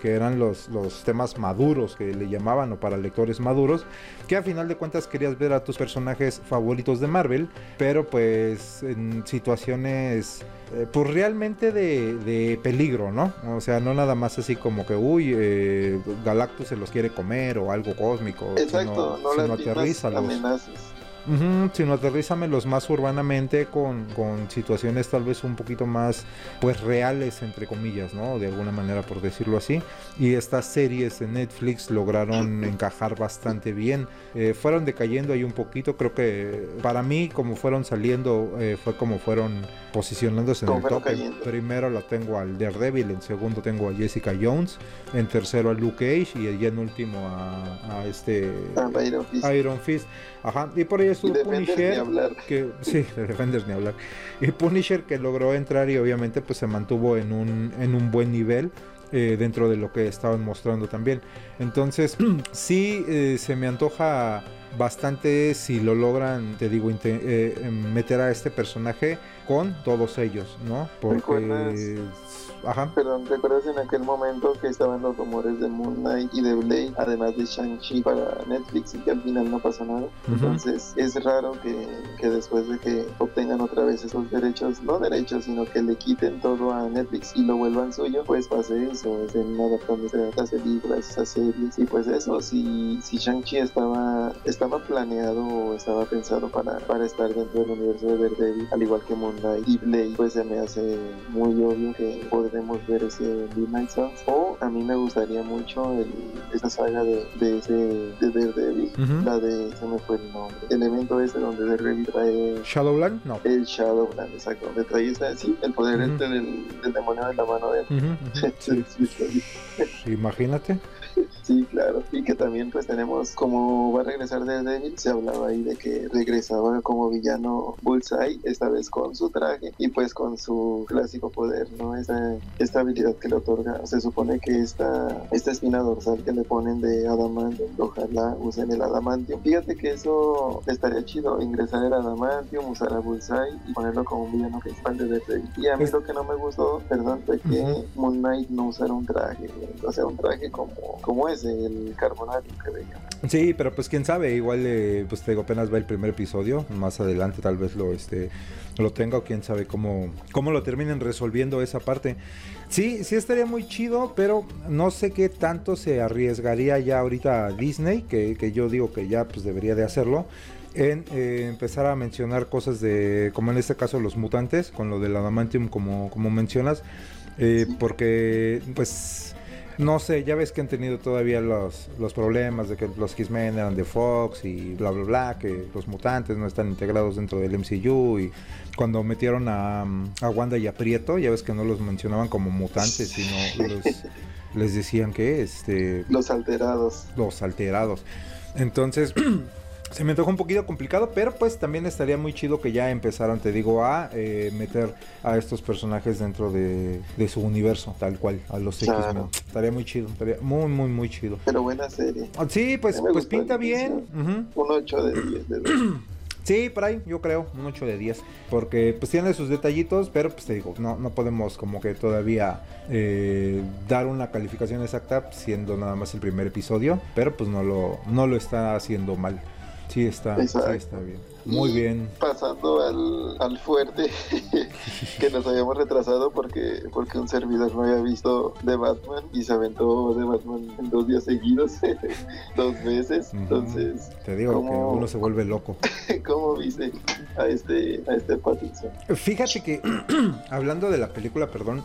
que, eran los, los temas maduros que le llamaban, o para lectores maduros, que a final de cuentas querías ver a tus personajes favoritos de Marvel, pero pues en situaciones eh, pues realmente de, peligro, ¿no? O sea, no nada más así como que, uy, eh, Galactus se los quiere comer o algo cósmico. Exacto, no, no aterriza amenazas. Uh sino aterrízamelos más urbanamente con, con, situaciones tal vez un poquito más pues reales entre comillas, ¿no? De alguna manera por decirlo así. Y estas series de Netflix lograron encajar bastante bien. Eh, fueron decayendo ahí un poquito, creo que para mí como fueron saliendo eh, fue como fueron posicionándose en el top. Primero la tengo al Daredevil, en segundo tengo a Jessica Jones, en tercero a Luke Cage y en último a, este Iron Fist. Iron Fist. Ajá, y por ahí estuvo Punisher. Que, sí, de Defenders ni hablar. Y Punisher que logró entrar y obviamente pues se mantuvo en un, en un buen nivel. Eh, dentro de lo que estaban mostrando también. Entonces, sí eh, se me antoja bastante si lo logran, te digo, eh, meter a este personaje con todos ellos, ¿no? Porque Ajá. Perdón, ¿recuerdas en aquel momento que estaban los rumores de Moon Knight y de Blade, además de Shang-Chi para Netflix y que al final no pasó nada? Entonces es raro que, que, después de que obtengan otra vez esos derechos, no derechos, sino que le quiten todo a Netflix y lo vuelvan suyo, pues pase eso, estén adaptándose a las películas, a series. Y pues eso, si, si Shang-Chi estaba, estaba planeado o estaba pensado para, para estar dentro del universo de Daredevil, al igual que Moon Y Blade, pues se me hace muy obvio que podría ver ese Midnight Suns. O a mí me gustaría mucho el, esa saga de, de ese de Daredevil, la de, se me fue el nombre, el evento ese donde Daredevil trae... Shadowland, no. El Shadowland, exacto, donde trae ese, sí, el poder este del, del, demonio de la mano de él. Imagínate. Sí, claro. Y que también pues tenemos, como va a regresar Daredevil, se hablaba ahí de que regresaba como villano Bullseye, esta vez con su traje y pues con su clásico poder, ¿no? Esa, esta habilidad que le otorga. Se supone que esta, esta espina dorsal que le ponen de Adamantium, ojalá usen el Adamantium. Fíjate que eso estaría chido, ingresar el Adamantium, usar a Bullseye y ponerlo como un villano que expande de Y a mí lo que no me gustó, perdón, fue que Moon Knight no usara un traje, o sea, un traje como, como ese, el carbonario que. Sí, pero pues quién sabe, igual eh, pues te digo, apenas va el primer episodio, más adelante tal vez lo este lo tenga o quién sabe cómo, cómo lo terminen resolviendo esa parte. Sí, sí estaría muy chido, pero no sé qué tanto se arriesgaría ya ahorita Disney, que, que yo digo que ya pues debería de hacerlo, en eh, empezar a mencionar cosas de, como en este caso los mutantes, con lo del adamantium como, como mencionas, eh, porque pues no sé, ya ves que han tenido todavía los, los problemas de que los X-Men eran de Fox y bla, bla, bla, que los mutantes no están integrados dentro del MCU y cuando metieron a, a Wanda y a Prieto, ya ves que no los mencionaban como mutantes, sino les decían que este... Los alterados. Los alterados. Entonces... se me antoja un poquito complicado, pero pues también estaría muy chido que ya empezaran, te digo, a eh, meter a estos personajes dentro de, su universo, tal cual, a los X-Men. Estaría muy chido, estaría muy, muy, muy chido. Pero buena serie. Ah, sí, pues, pues pinta bien. Un 8 de 10. De Sí, por ahí, yo creo, un 8 de 10. Porque pues tiene sus detallitos, pero pues te digo, no, no podemos como que todavía eh, dar una calificación exacta siendo nada más el primer episodio. Pero pues no lo, no lo está haciendo mal. Sí está, sí está bien. Muy bien. Pasando al, al fuerte, que nos habíamos retrasado porque, porque un servidor no había visto de Batman y se aventó de Batman en dos días seguidos, dos veces. Entonces, te digo que uno se vuelve loco. ¿Cómo viste a este, a este Pattinson? Fíjate que, hablando de la película, perdón,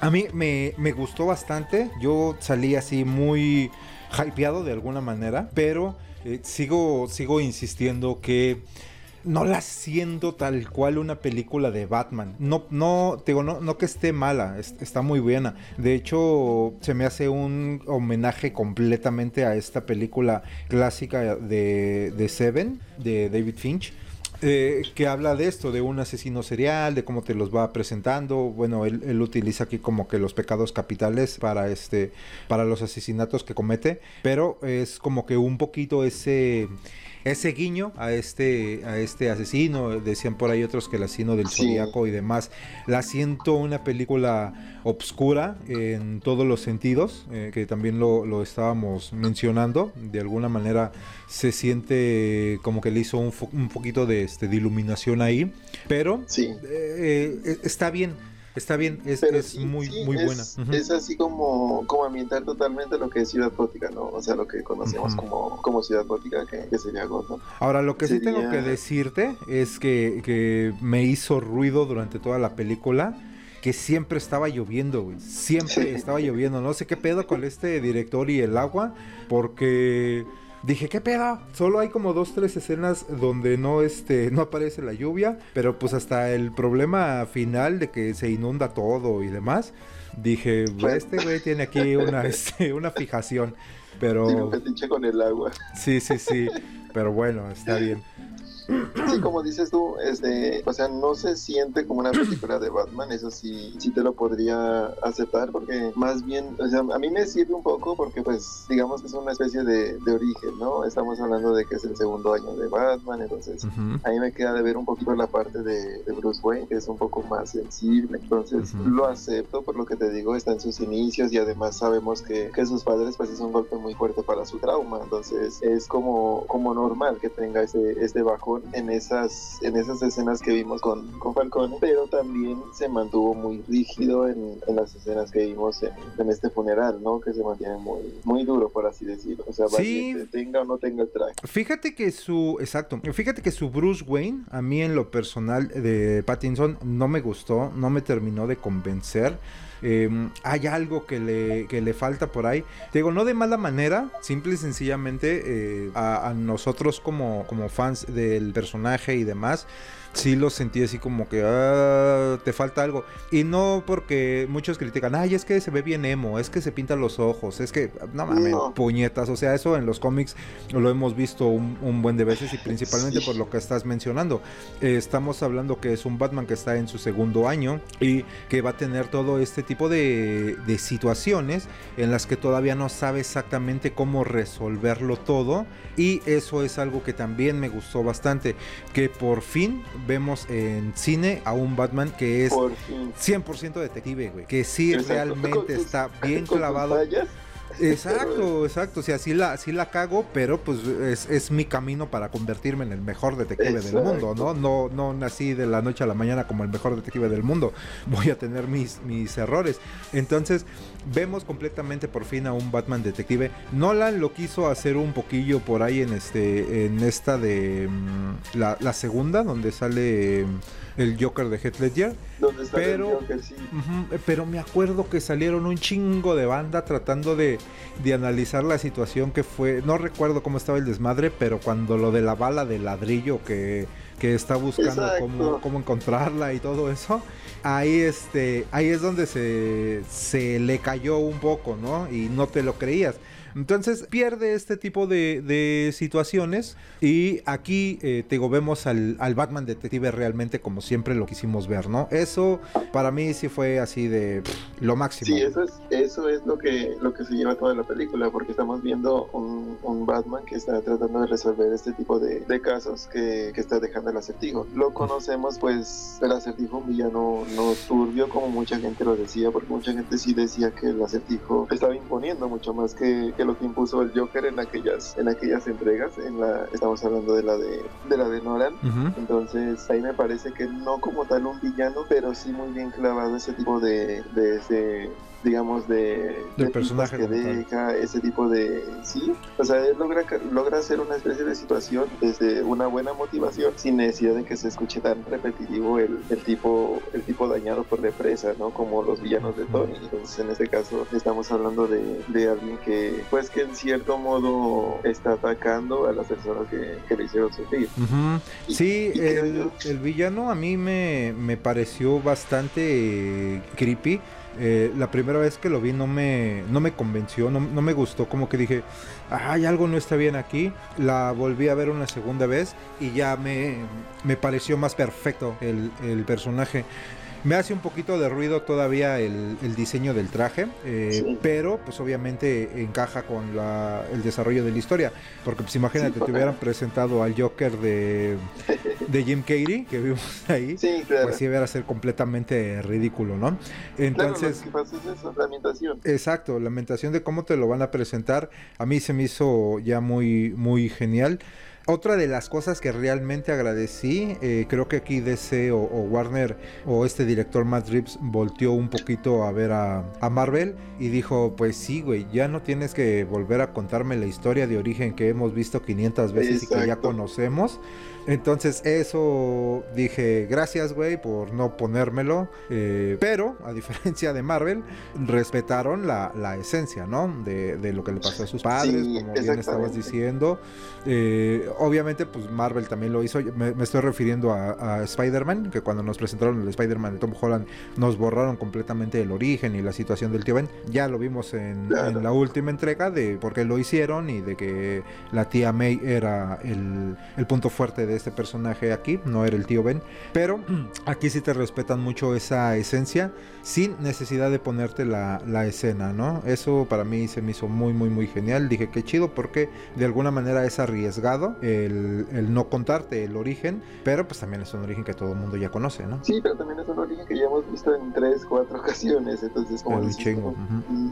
a mí me, me gustó bastante. Yo salí así muy hypeado de alguna manera, pero eh, sigo, sigo insistiendo que no la siento tal cual una película de Batman. No, no, digo, no, no que esté mala, está muy buena. De hecho, se me hace un homenaje completamente a esta película clásica de, de Seven, de David Finch eh, que habla de esto, de un asesino serial, de cómo te los va presentando. Bueno, él, utiliza aquí como que los pecados capitales para este, para los asesinatos que comete, pero es como que un poquito ese ese guiño a este, a este asesino, decían por ahí otros que el asesino del zodiaco y demás, la siento una película obscura en todos los sentidos, eh, que también lo, estábamos mencionando, de alguna manera se siente como que le hizo un, un poquito de, este, de iluminación ahí, pero sí. Eh, eh, está bien Está bien, es, es muy, muy buena. Es así como, como ambientar totalmente lo que es Ciudad Gótica, ¿no? O sea, lo que conocemos como, como Ciudad Gótica, que, sería Gotham. Ahora, lo que sí tengo que decirte es que, que me hizo ruido durante toda la película que siempre estaba lloviendo, güey. Siempre estaba lloviendo. No sé qué pedo con este director y el agua, porque Dije, ¿qué pedo? Solo hay como dos, tres escenas donde no, este, no aparece la lluvia, pero pues hasta el problema final de que se inunda todo y demás. Dije, este güey tiene aquí una, este, una fijación, pero... con el agua. Sí, sí, sí, pero bueno, está bien. Sí, como dices tú, este, o sea, no se siente como una película de Batman, eso sí, sí te lo podría aceptar, porque más bien, o sea, a mí me sirve un poco porque, pues, digamos que es una especie de, origen, ¿no? Estamos hablando de que es el segundo año de Batman, entonces a mí me queda de ver un poquito la parte de, Bruce Wayne, que es un poco más sensible, entonces lo acepto por lo que te digo, está en sus inicios y además sabemos que, que sus padres, pues, es un golpe muy fuerte para su trauma, entonces es como, como normal que tenga ese, este bajón en esas, en esas escenas que vimos con, con Falcone, pero también se mantuvo muy rígido en, en las escenas que vimos en, en, este funeral, ¿no? Que se mantiene muy, muy duro, por así decirlo. O sea, tenga o no tenga el traje. Fíjate que su, exacto, fíjate que su Bruce Wayne, a mí en lo personal de Pattinson, no me gustó, no me terminó de convencer. Em, hay algo que le, que le falta por ahí. Te digo, no de mala manera, simple y sencillamente eh, a, a, nosotros como, como fans del personaje y demás, sí lo sentí así como que ah, te falta algo. Y no porque muchos critican, ay, es que se ve bien emo, es que se pintan los ojos, es que, no mames, puñetas. O sea, eso en los cómics lo hemos visto un, buen de veces y principalmente por lo que estás mencionando. Eh, estamos hablando que es un Batman que está en su segundo año y que va a tener todo este tipo de, de situaciones en las que todavía no sabe exactamente cómo resolverlo todo. Y eso es algo que también me gustó bastante, que por fin vemos en cine a un Batman que es 100% detective, güey. Que sí realmente está bien clavado. Exacto, exacto. O sea, sí la, sí la cago, pero pues es, mi camino para convertirme en el mejor detective del mundo, ¿no? ¿no? No nací de la noche a la mañana como el mejor detective del mundo. Voy a tener mis, mis errores. Entonces, vemos completamente por fin a un Batman detective. Nolan lo quiso hacer un poquillo por ahí en este. en esta de mm, la, la segunda, donde sale el Joker de Heath Ledger. pero, pero me acuerdo que salieron un chingo de banda tratando de, de, analizar la situación que fue. No recuerdo cómo estaba el desmadre, pero cuando lo de la bala de ladrillo que, que está buscando cómo, cómo, encontrarla y todo eso. Ahí este. Ahí es donde se, se le cayó un poco, ¿no? Y no te lo creías. Entonces pierde este tipo de, situaciones y aquí eh, te vemos al, Batman detective realmente como siempre lo quisimos ver, ¿no? Eso para mí sí fue así de lo máximo. Sí, eso es, eso es lo que, lo que se lleva toda la película, porque estamos viendo un, Batman que está tratando de resolver este tipo de, casos que, está dejando el acertijo. Lo conocemos pues el acertijo un villano no turbio como mucha gente lo decía, porque mucha gente sí decía que el acertijo estaba imponiendo mucho más que, que lo que impuso el Joker en aquellas en aquellas entregas en la estamos hablando de la de, de la de Nolan. Entonces ahí me parece que no como tal un villano pero sí muy bien clavado ese tipo de, de ese digamos, de, personaje que deja, ese tipo de... Sí, o sea, él logra, logra hacer una especie de situación desde una buena motivación sin necesidad de que se escuche tan repetitivo el, el tipo el tipo dañado por la empresa, ¿no? Como los villanos de Tony. Entonces, en este caso, estamos hablando de, de alguien que, pues, que en cierto modo está atacando a las personas que, que le hicieron sufrir. sí, el, el, villano a mí me, me pareció bastante creepy eh, la primera vez que lo vi no me, no me convenció, no, me gustó, como que dije, ay, algo no está bien aquí. La volví a ver una segunda vez y ya me, me pareció más perfecto el, el personaje. Me hace un poquito de ruido todavía el, diseño del traje, eh, pero pues obviamente encaja con la, el desarrollo de la historia. Porque pues imagínate, te hubieran presentado al Joker de, de Jim Carrey, que vimos ahí, pues sí iba a ser completamente ridículo, ¿no? Entonces... Claro, lo que es eso, lamentación. Exacto, lamentación de cómo te lo van a presentar. A mí se me hizo ya muy, muy genial. Otra de las cosas que realmente agradecí, eh, creo que aquí DC o, Warner o este director Matt Reeves volteó un poquito a ver a, a, Marvel y dijo, pues sí, güey, ya no tienes que volver a contarme la historia de origen que hemos visto 500 veces y que ya conocemos. Entonces eso dije, gracias güey por no ponérmelo. Eh, pero a diferencia de Marvel, respetaron la, la esencia, ¿no? De, de, lo que le pasó a sus padres, como bien estabas diciendo. Eh, obviamente pues Marvel también lo hizo. Me, estoy refiriendo a, Spider-Man, que cuando nos presentaron el Spider-Man de Tom Holland nos borraron completamente el origen y la situación del tío Ben. Ya lo vimos en, en la última entrega de por qué lo hicieron y de que la tía May era el, el punto fuerte de este personaje aquí, no era el tío Ben, pero aquí sí te respetan mucho esa esencia sin necesidad de ponerte la, la escena, ¿no? Eso para mí se me hizo muy, muy, muy genial. Dije que chido porque de alguna manera es arriesgado el, el, no contarte el origen, pero pues también es un origen que todo el mundo ya conoce, ¿no? Sí, pero también es un origen que ya hemos visto en tres, cuatro ocasiones, entonces como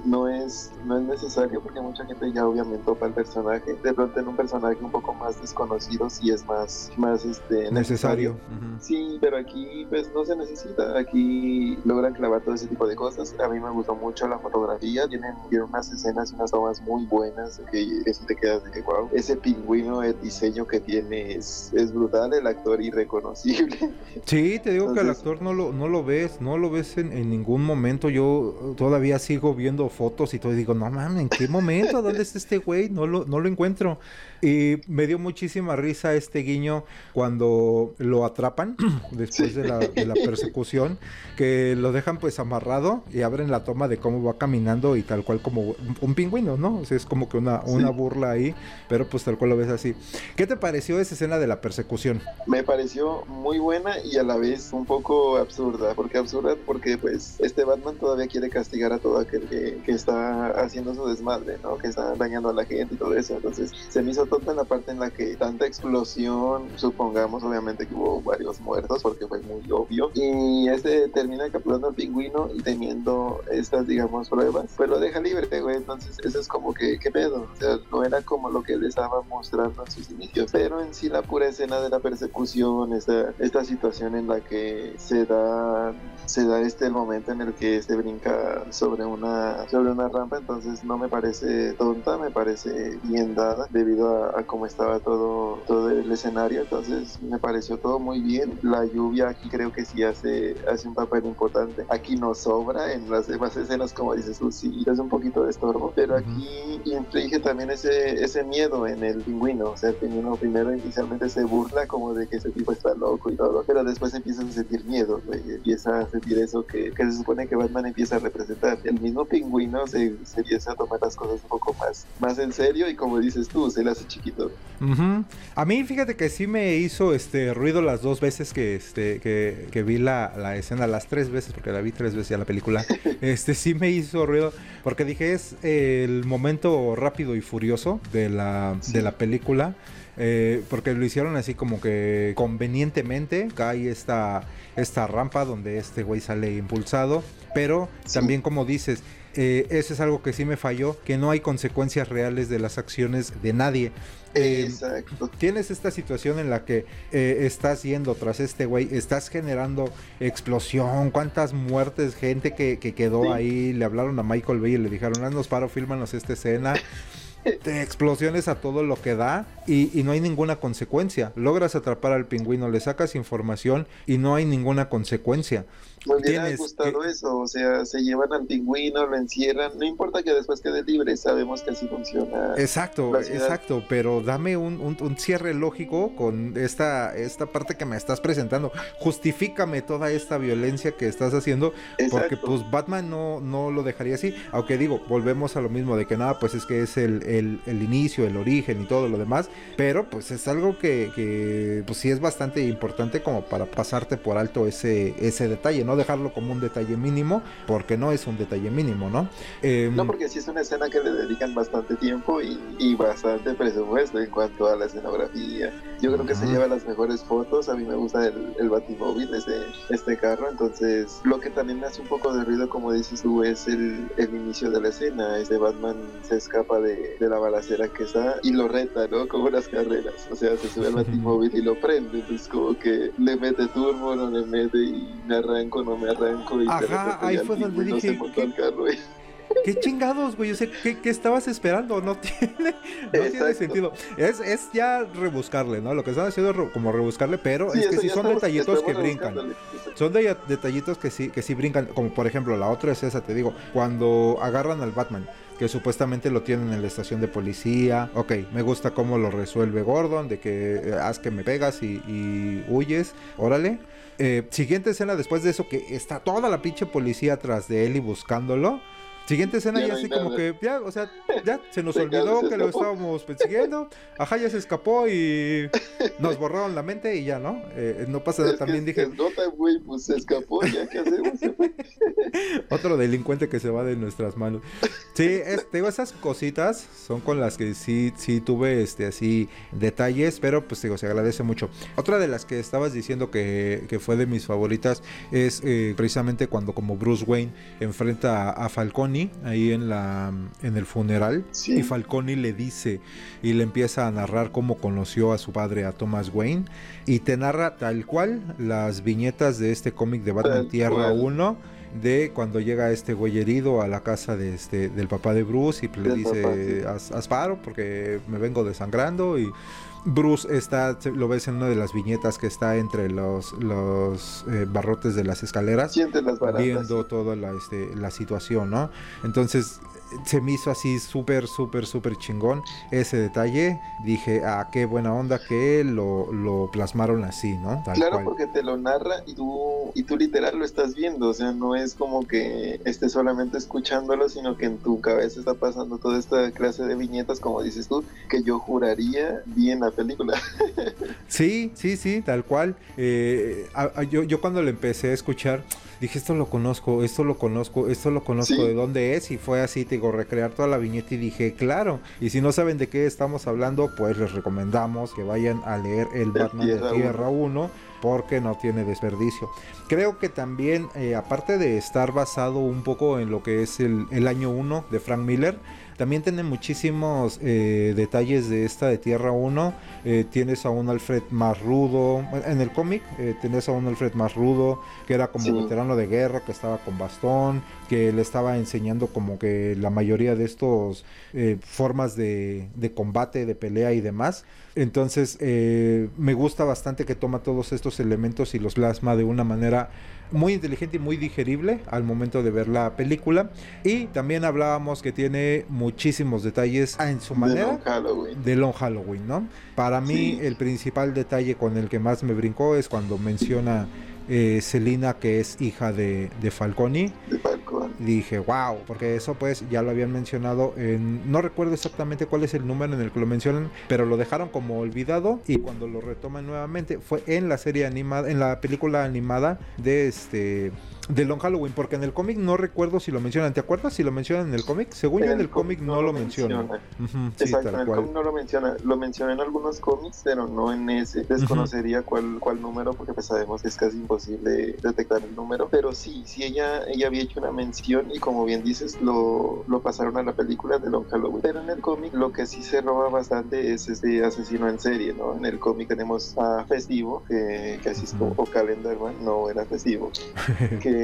no es no es necesario porque mucha gente ya obviamente topa el personaje, de pronto en un personaje un poco más desconocido sí es más más este, necesario. Sí, pero aquí pues no se necesita. Aquí logran clavar todo ese tipo de cosas. A mí me gustó mucho la fotografía. Tienen, tienen unas escenas y unas tomas muy buenas que, que te quedas de que wow. Ese pingüino, el diseño que tiene es, es brutal. El actor irreconocible. Sí, te digo que el actor no lo, no lo ves, no lo ves en, en, ningún momento. Yo todavía sigo viendo fotos y todo y digo, no mames, ¿en qué momento? ¿Dónde está este güey? No lo, no lo encuentro. Y me dio muchísima risa este guiño cuando lo atrapan después de, la, persecución, que lo dejan pues amarrado y abren la toma de cómo va caminando y tal cual como un, pingüino, ¿no? O sea, es como que una, una burla ahí, pero pues tal cual lo ves así. ¿Qué te pareció esa escena de la persecución? Me pareció muy buena y a la vez un poco absurda. ¿Por qué absurda? Porque pues este Batman todavía quiere castigar a todo aquel que, que está haciendo su desmadre, ¿no? Que está dañando a la gente y todo eso. Entonces se me hizo tonta la parte en la que tanta explosión, supongamos obviamente que hubo varios muertos porque fue muy obvio, y este termina capturando al pingüino y teniendo estas, digamos, pruebas, pues lo deja libre, güey. Entonces eso es como que, ¿qué pedo? O sea, no era como lo que él estaba mostrando en sus inicios, pero en sí la pura escena de la persecución, esta, esta situación en la que se da se da este momento en el que se brinca sobre una sobre una rampa entonces no me parece tonta me parece bien dada debido a, cómo estaba todo todo el escenario entonces me pareció todo muy bien. La lluvia aquí creo que sí hace hace un papel importante. Aquí no sobra en las demás escenas como dices tú sí es un poquito de estorbo pero aquí inflige también ese ese miedo en el pingüino o sea el pingüino primero inicialmente se burla como de que ese tipo está loco y todo pero después empieza a sentir miedo empieza a sentir eso que, se supone que Batman empieza a representar. El mismo pingüino se, empieza a tomar las cosas un poco más, más en serio y como dices tú, se le chiquito. A mí fíjate que sí me hizo este ruido las dos veces que este que, vi la, la, escena, las tres veces, porque la vi tres veces ya la película. este sí me hizo ruido porque dije es el momento rápido y furioso de la, de la película. Eh, porque lo hicieron así como que convenientemente cae esta, esta rampa donde este güey sale impulsado, pero también como dices, eh, eso es algo que sí me falló, que no hay consecuencias reales de las acciones de nadie. Eh, Exacto. Tienes esta situación en la que eh, estás yendo tras este güey, estás generando explosión, cuántas muertes, gente que, que quedó Sí. ahí, le hablaron a Michael Bay y le dijeron, haznos paro, fílmanos esta escena. De explosiones a todo lo que da y, y no hay ninguna consecuencia. Logras atrapar al pingüino, le sacas información y no hay ninguna consecuencia. Me hubiera gustado eso, o sea, se llevan al pingüino, lo encierran, no importa que después quede libre, sabemos que así funciona. Exacto, exacto, pero dame un, un- un cierre lógico con esta, esta parte que me estás presentando. Justifícame toda esta violencia que estás haciendo, porque pues Batman no, no lo dejaría así. Aunque digo, volvemos a lo mismo de que nada, pues es que es el, el- el inicio, el origen y todo lo demás, pero pues es algo que, que, pues sí es bastante importante como para pasarte por alto ese, ese detalle, no dejarlo como un detalle mínimo, porque no es un detalle mínimo, ¿no? Em, No, porque sí es una escena que le dedican bastante tiempo y, y bastante presupuesto en cuanto a la escenografía. Yo creo que se lleva las mejores fotos. A mí me gusta el, el Batimóvil, este, este carro. Entonces, lo que también me hace un poco de ruido, como dices tú, es el, el inicio de la escena. Este Batman se escapa de, de la balacera que está y lo reta, ¿no? Como unas carreras. O sea, se sube al Batimóvil y lo prende. Entonces, como que le mete turbo, no le mete y me arranco, no me arranco. Y Ajá, ahí fue donde dije, montó ¿qué? al carro y- ¿Qué chingados, güey? O sea, ¿qué, qué estabas esperando? No tiene, no tiene sentido. Es, es ya rebuscarle, ¿no? Lo que están haciendo es como rebuscarle, pero Sí, es que sí son estamos- detallitos que brincan. Son de- detallitos que sí, que sí brincan. Como por ejemplo, la otra es esa, te digo, cuando agarran al Batman. Que supuestamente lo tienen en la estación de policía. Ok, me gusta cómo lo resuelve Gordon. De que eh, haz que me pegas y, y huyes. Órale. Eh, siguiente escena después de eso, que está toda la pinche policía atrás de él y buscándolo. Siguiente escena Ya y no hay así como que ya, o sea, ya se nos olvidó que lo estábamos persiguiendo. Ajá, ya se escapó y nos borraron la mente y ya, ¿no? Eh, no pasa nada. Que También es- dije, Gotham, güey, pues se escapó, ya qué hacemos. Otro delincuente que se va de nuestras manos. Sí, es- te digo, esas cositas son con las que sí, sí tuve este así detalles, pero pues digo, se agradece mucho. Otra de las que estabas diciendo que, que fue de mis favoritas es eh, precisamente cuando como Bruce Wayne enfrenta a, a Ahí en la en el funeral Sí. y Falcone le dice y le empieza a narrar cómo conoció a su padre a Thomas Wayne y te narra tal cual las viñetas de este cómic de Batman Tal Tierra cual. 1 de cuando llega este güey herido a la casa de este del papá de Bruce y le dice papá, sí. haz, haz paro porque me vengo desangrando y Bruce está, lo ves en una de las viñetas que está entre los, los eh, barrotes de las escaleras las viendo toda la, este, la situación, ¿no? Entonces se me hizo así súper, súper, súper chingón ese detalle. Dije, ah, qué buena onda que lo, lo plasmaron así, ¿no? Tal Claro, cual. porque te lo narra y tú, y tú literal lo estás viendo, o sea, no es como que estés solamente escuchándolo, sino que en tu cabeza está pasando toda esta clase de viñetas, como dices tú, que yo juraría vi en la película. Sí, sí, sí, tal cual. Eh, a- a- yo, yo cuando le empecé a escuchar, dije, esto lo conozco, esto lo conozco, esto lo conozco, Sí. ¿de dónde es? Y fue así, te digo, recrear toda la viñeta y dije, claro. Y si no saben de qué estamos hablando, pues les recomendamos que vayan a leer el Batman Tierra de Tierra 1 porque no tiene desperdicio. Creo que también, eh, aparte de estar basado un poco en lo que es el, el año 1 de Frank Miller, también tiene muchísimos eh, detalles de esta de Tierra 1. Eh, tienes a un Alfred más rudo. En el cómic eh, tenés a un Alfred más rudo, que era como Sí. veterano de guerra, que estaba con bastón, que le estaba enseñando como que la mayoría de estos formas de, de combate, de pelea y demás. Entonces me gusta bastante que toma todos estos elementos y los plasma de una manera muy inteligente y muy digerible al momento de ver la película. Y también hablábamos que tiene muchísimos detalles en su de manera Long Halloween. de Long Halloween, ¿no? Para mí Sí. el principal detalle con el que más me brincó es cuando menciona eh, Selina que es hija de, de Falcone. De Falcón. Dije, wow, porque eso pues ya lo habían mencionado en... No recuerdo exactamente cuál es el número en el que lo mencionan, pero lo dejaron como olvidado y cuando lo retoman nuevamente fue en la serie animada, en la película animada de este... De Long Halloween, porque en el cómic no recuerdo si lo mencionan. ¿Te acuerdas si lo mencionan en el cómic? Según yo en el cómic no lo mencionan. menciona. Exacto, en el cómic no lo menciona. Lo menciona en algunos cómics, pero no en ese. Desconocería cuál, cuál número, porque pues sabemos que es casi imposible detectar el número. Pero sí, sí, ella, ella había hecho una mención y como bien dices, lo, lo pasaron a la película de Long Halloween. Pero en el cómic lo que sí se roba bastante es este asesino en serie, ¿no? En el cómic tenemos a Festivo, que, que así es como, o Calendarman, no era Festivo, que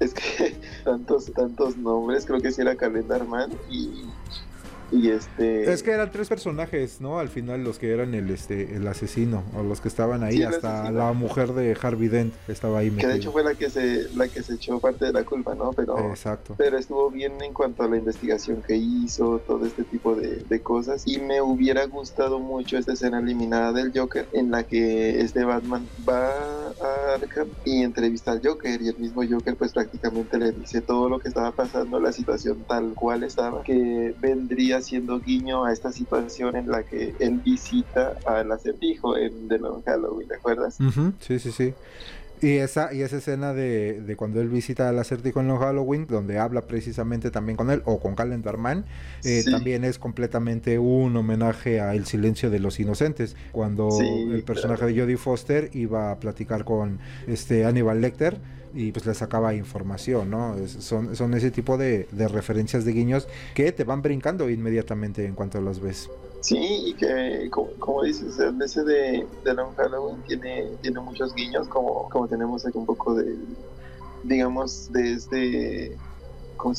es que tantos, tantos nombres, creo que sí era Calendarman y y este... Es que eran tres personajes, ¿no? Al final los que eran el este el asesino o los que estaban ahí, hasta la mujer de Harvey Dent estaba ahí. Que de hecho fue la que se la que se echó parte de la culpa, ¿no? Pero, Exacto. pero estuvo bien en cuanto a la investigación que hizo, todo este tipo de, de cosas. Y me hubiera gustado mucho esta escena eliminada del Joker en la que este Batman va a Arkham y entrevista al Joker y el mismo Joker pues prácticamente le dice todo lo que estaba pasando, la situación tal cual estaba, que vendría haciendo guiño a esta situación en la que él visita al acertijo en The Long Halloween, ¿te acuerdas? Sí, sí, sí. Y esa, y esa escena de, de, cuando él visita al acertijo en Long Halloween, donde habla precisamente también con él, o con Calendar Man, eh, sí. también es completamente un homenaje a El silencio de los inocentes, cuando sí, el personaje claro. de Jodie Foster iba a platicar con este Aníbal Lecter y pues le sacaba información, ¿no? Es, son, son ese tipo de, de, referencias de guiños que te van brincando inmediatamente en cuanto los ves. Sí, y que como, como dices, el ese de, de Long Halloween tiene, tiene muchos guiños, como, como tenemos aquí un poco de, digamos, de este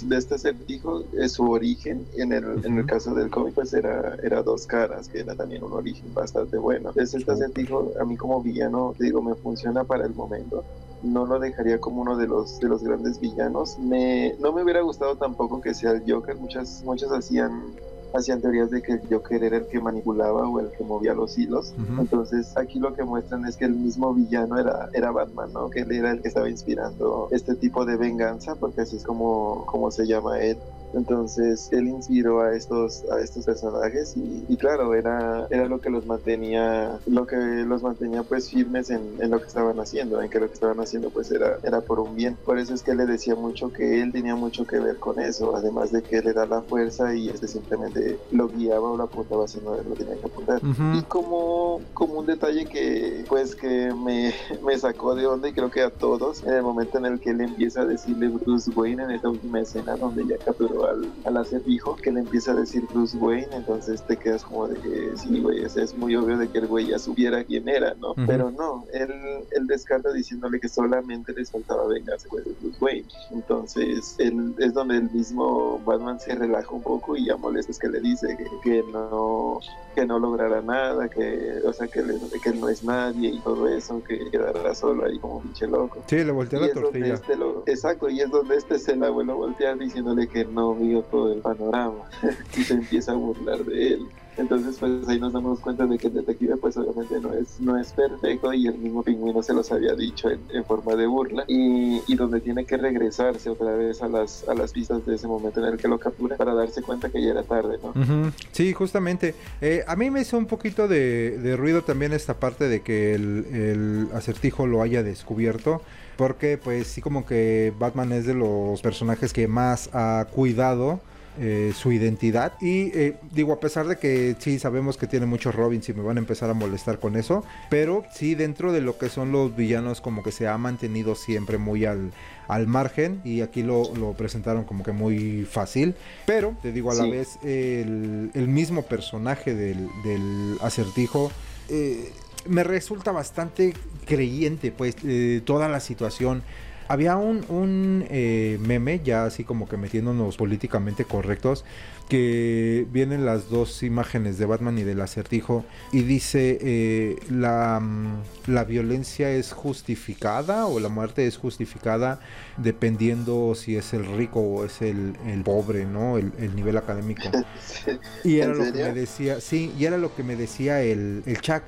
de este acertijo, su origen en el, uh -huh. en el caso del cómic pues era, era dos caras, que era también un origen bastante bueno. Entonces este acertijo a mí como villano, digo, me funciona para el momento. No lo dejaría como uno de los, de los grandes villanos. Me, no me hubiera gustado tampoco que sea el Joker. Muchas, muchos hacían hacían teorías de que el Joker era el que manipulaba o el que movía los hilos. Uh -huh. Entonces aquí lo que muestran es que el mismo villano era, era Batman, ¿no? Que él era el que estaba inspirando este tipo de venganza, porque así es como, como se llama él. Entonces él inspiró a estos, a estos personajes y, y, claro, era, era lo que los mantenía, lo que los mantenía pues firmes en, en, lo que estaban haciendo, en que lo que estaban haciendo pues era, era por un bien. Por eso es que le decía mucho que él tenía mucho que ver con eso, además de que él era la fuerza y este simplemente lo guiaba o lo apuntaba no lo tenía que apuntar. Uh -huh. Y como, como un detalle que pues que me, me sacó de onda y creo que a todos, en el momento en el que él empieza a decirle Bruce Wayne en esta última escena donde ya capturó al, al acertijo que le empieza a decir Bruce Wayne, entonces te quedas como de que sí, güey, es, es muy obvio de que el güey ya supiera quién era, ¿no? Uh -huh. Pero no, él, él descarta diciéndole que solamente les faltaba vengarse de Bruce Wayne. Entonces, él, es donde el mismo Batman se relaja un poco y ya molesta es que le dice que, que no que no logrará nada, que, o sea, que, le, que él no es nadie y todo eso, que quedará solo ahí como pinche loco. Sí, le voltea la tortilla. Este lo, exacto, y es donde este se la vuelve a voltear diciéndole que no vio todo el panorama y se empieza a burlar de él. Entonces, pues ahí nos damos cuenta de que el detective, pues obviamente no es, no es perfecto y el mismo pingüino se los había dicho en, en forma de burla y, y, donde tiene que regresarse otra vez a las, a las pistas de ese momento en el que lo captura para darse cuenta que ya era tarde, ¿no? Uh. Sí, justamente. Eh, a mí me hizo un poquito de, de, ruido también esta parte de que el, el acertijo lo haya descubierto porque pues sí como que Batman es de los personajes que más ha cuidado eh, su identidad. Y eh, digo, a pesar de que sí sabemos que tiene muchos Robins y me van a empezar a molestar con eso, pero sí dentro de lo que son los villanos como que se ha mantenido siempre muy al, al margen y aquí lo, lo, presentaron como que muy fácil. Pero te digo, a la sí. vez el, el, mismo personaje del, del acertijo... Eh, me resulta bastante creyente pues eh, toda la situación había un, un eh, meme, ya así como que metiéndonos políticamente correctos, que vienen las dos imágenes de Batman y del acertijo y dice eh, la, mm, la, violencia es justificada o la muerte es justificada dependiendo si es el rico o es el, el pobre, ¿no? El, el, nivel académico. Y era lo que me decía, sí, y era lo que me decía el, el Chuck.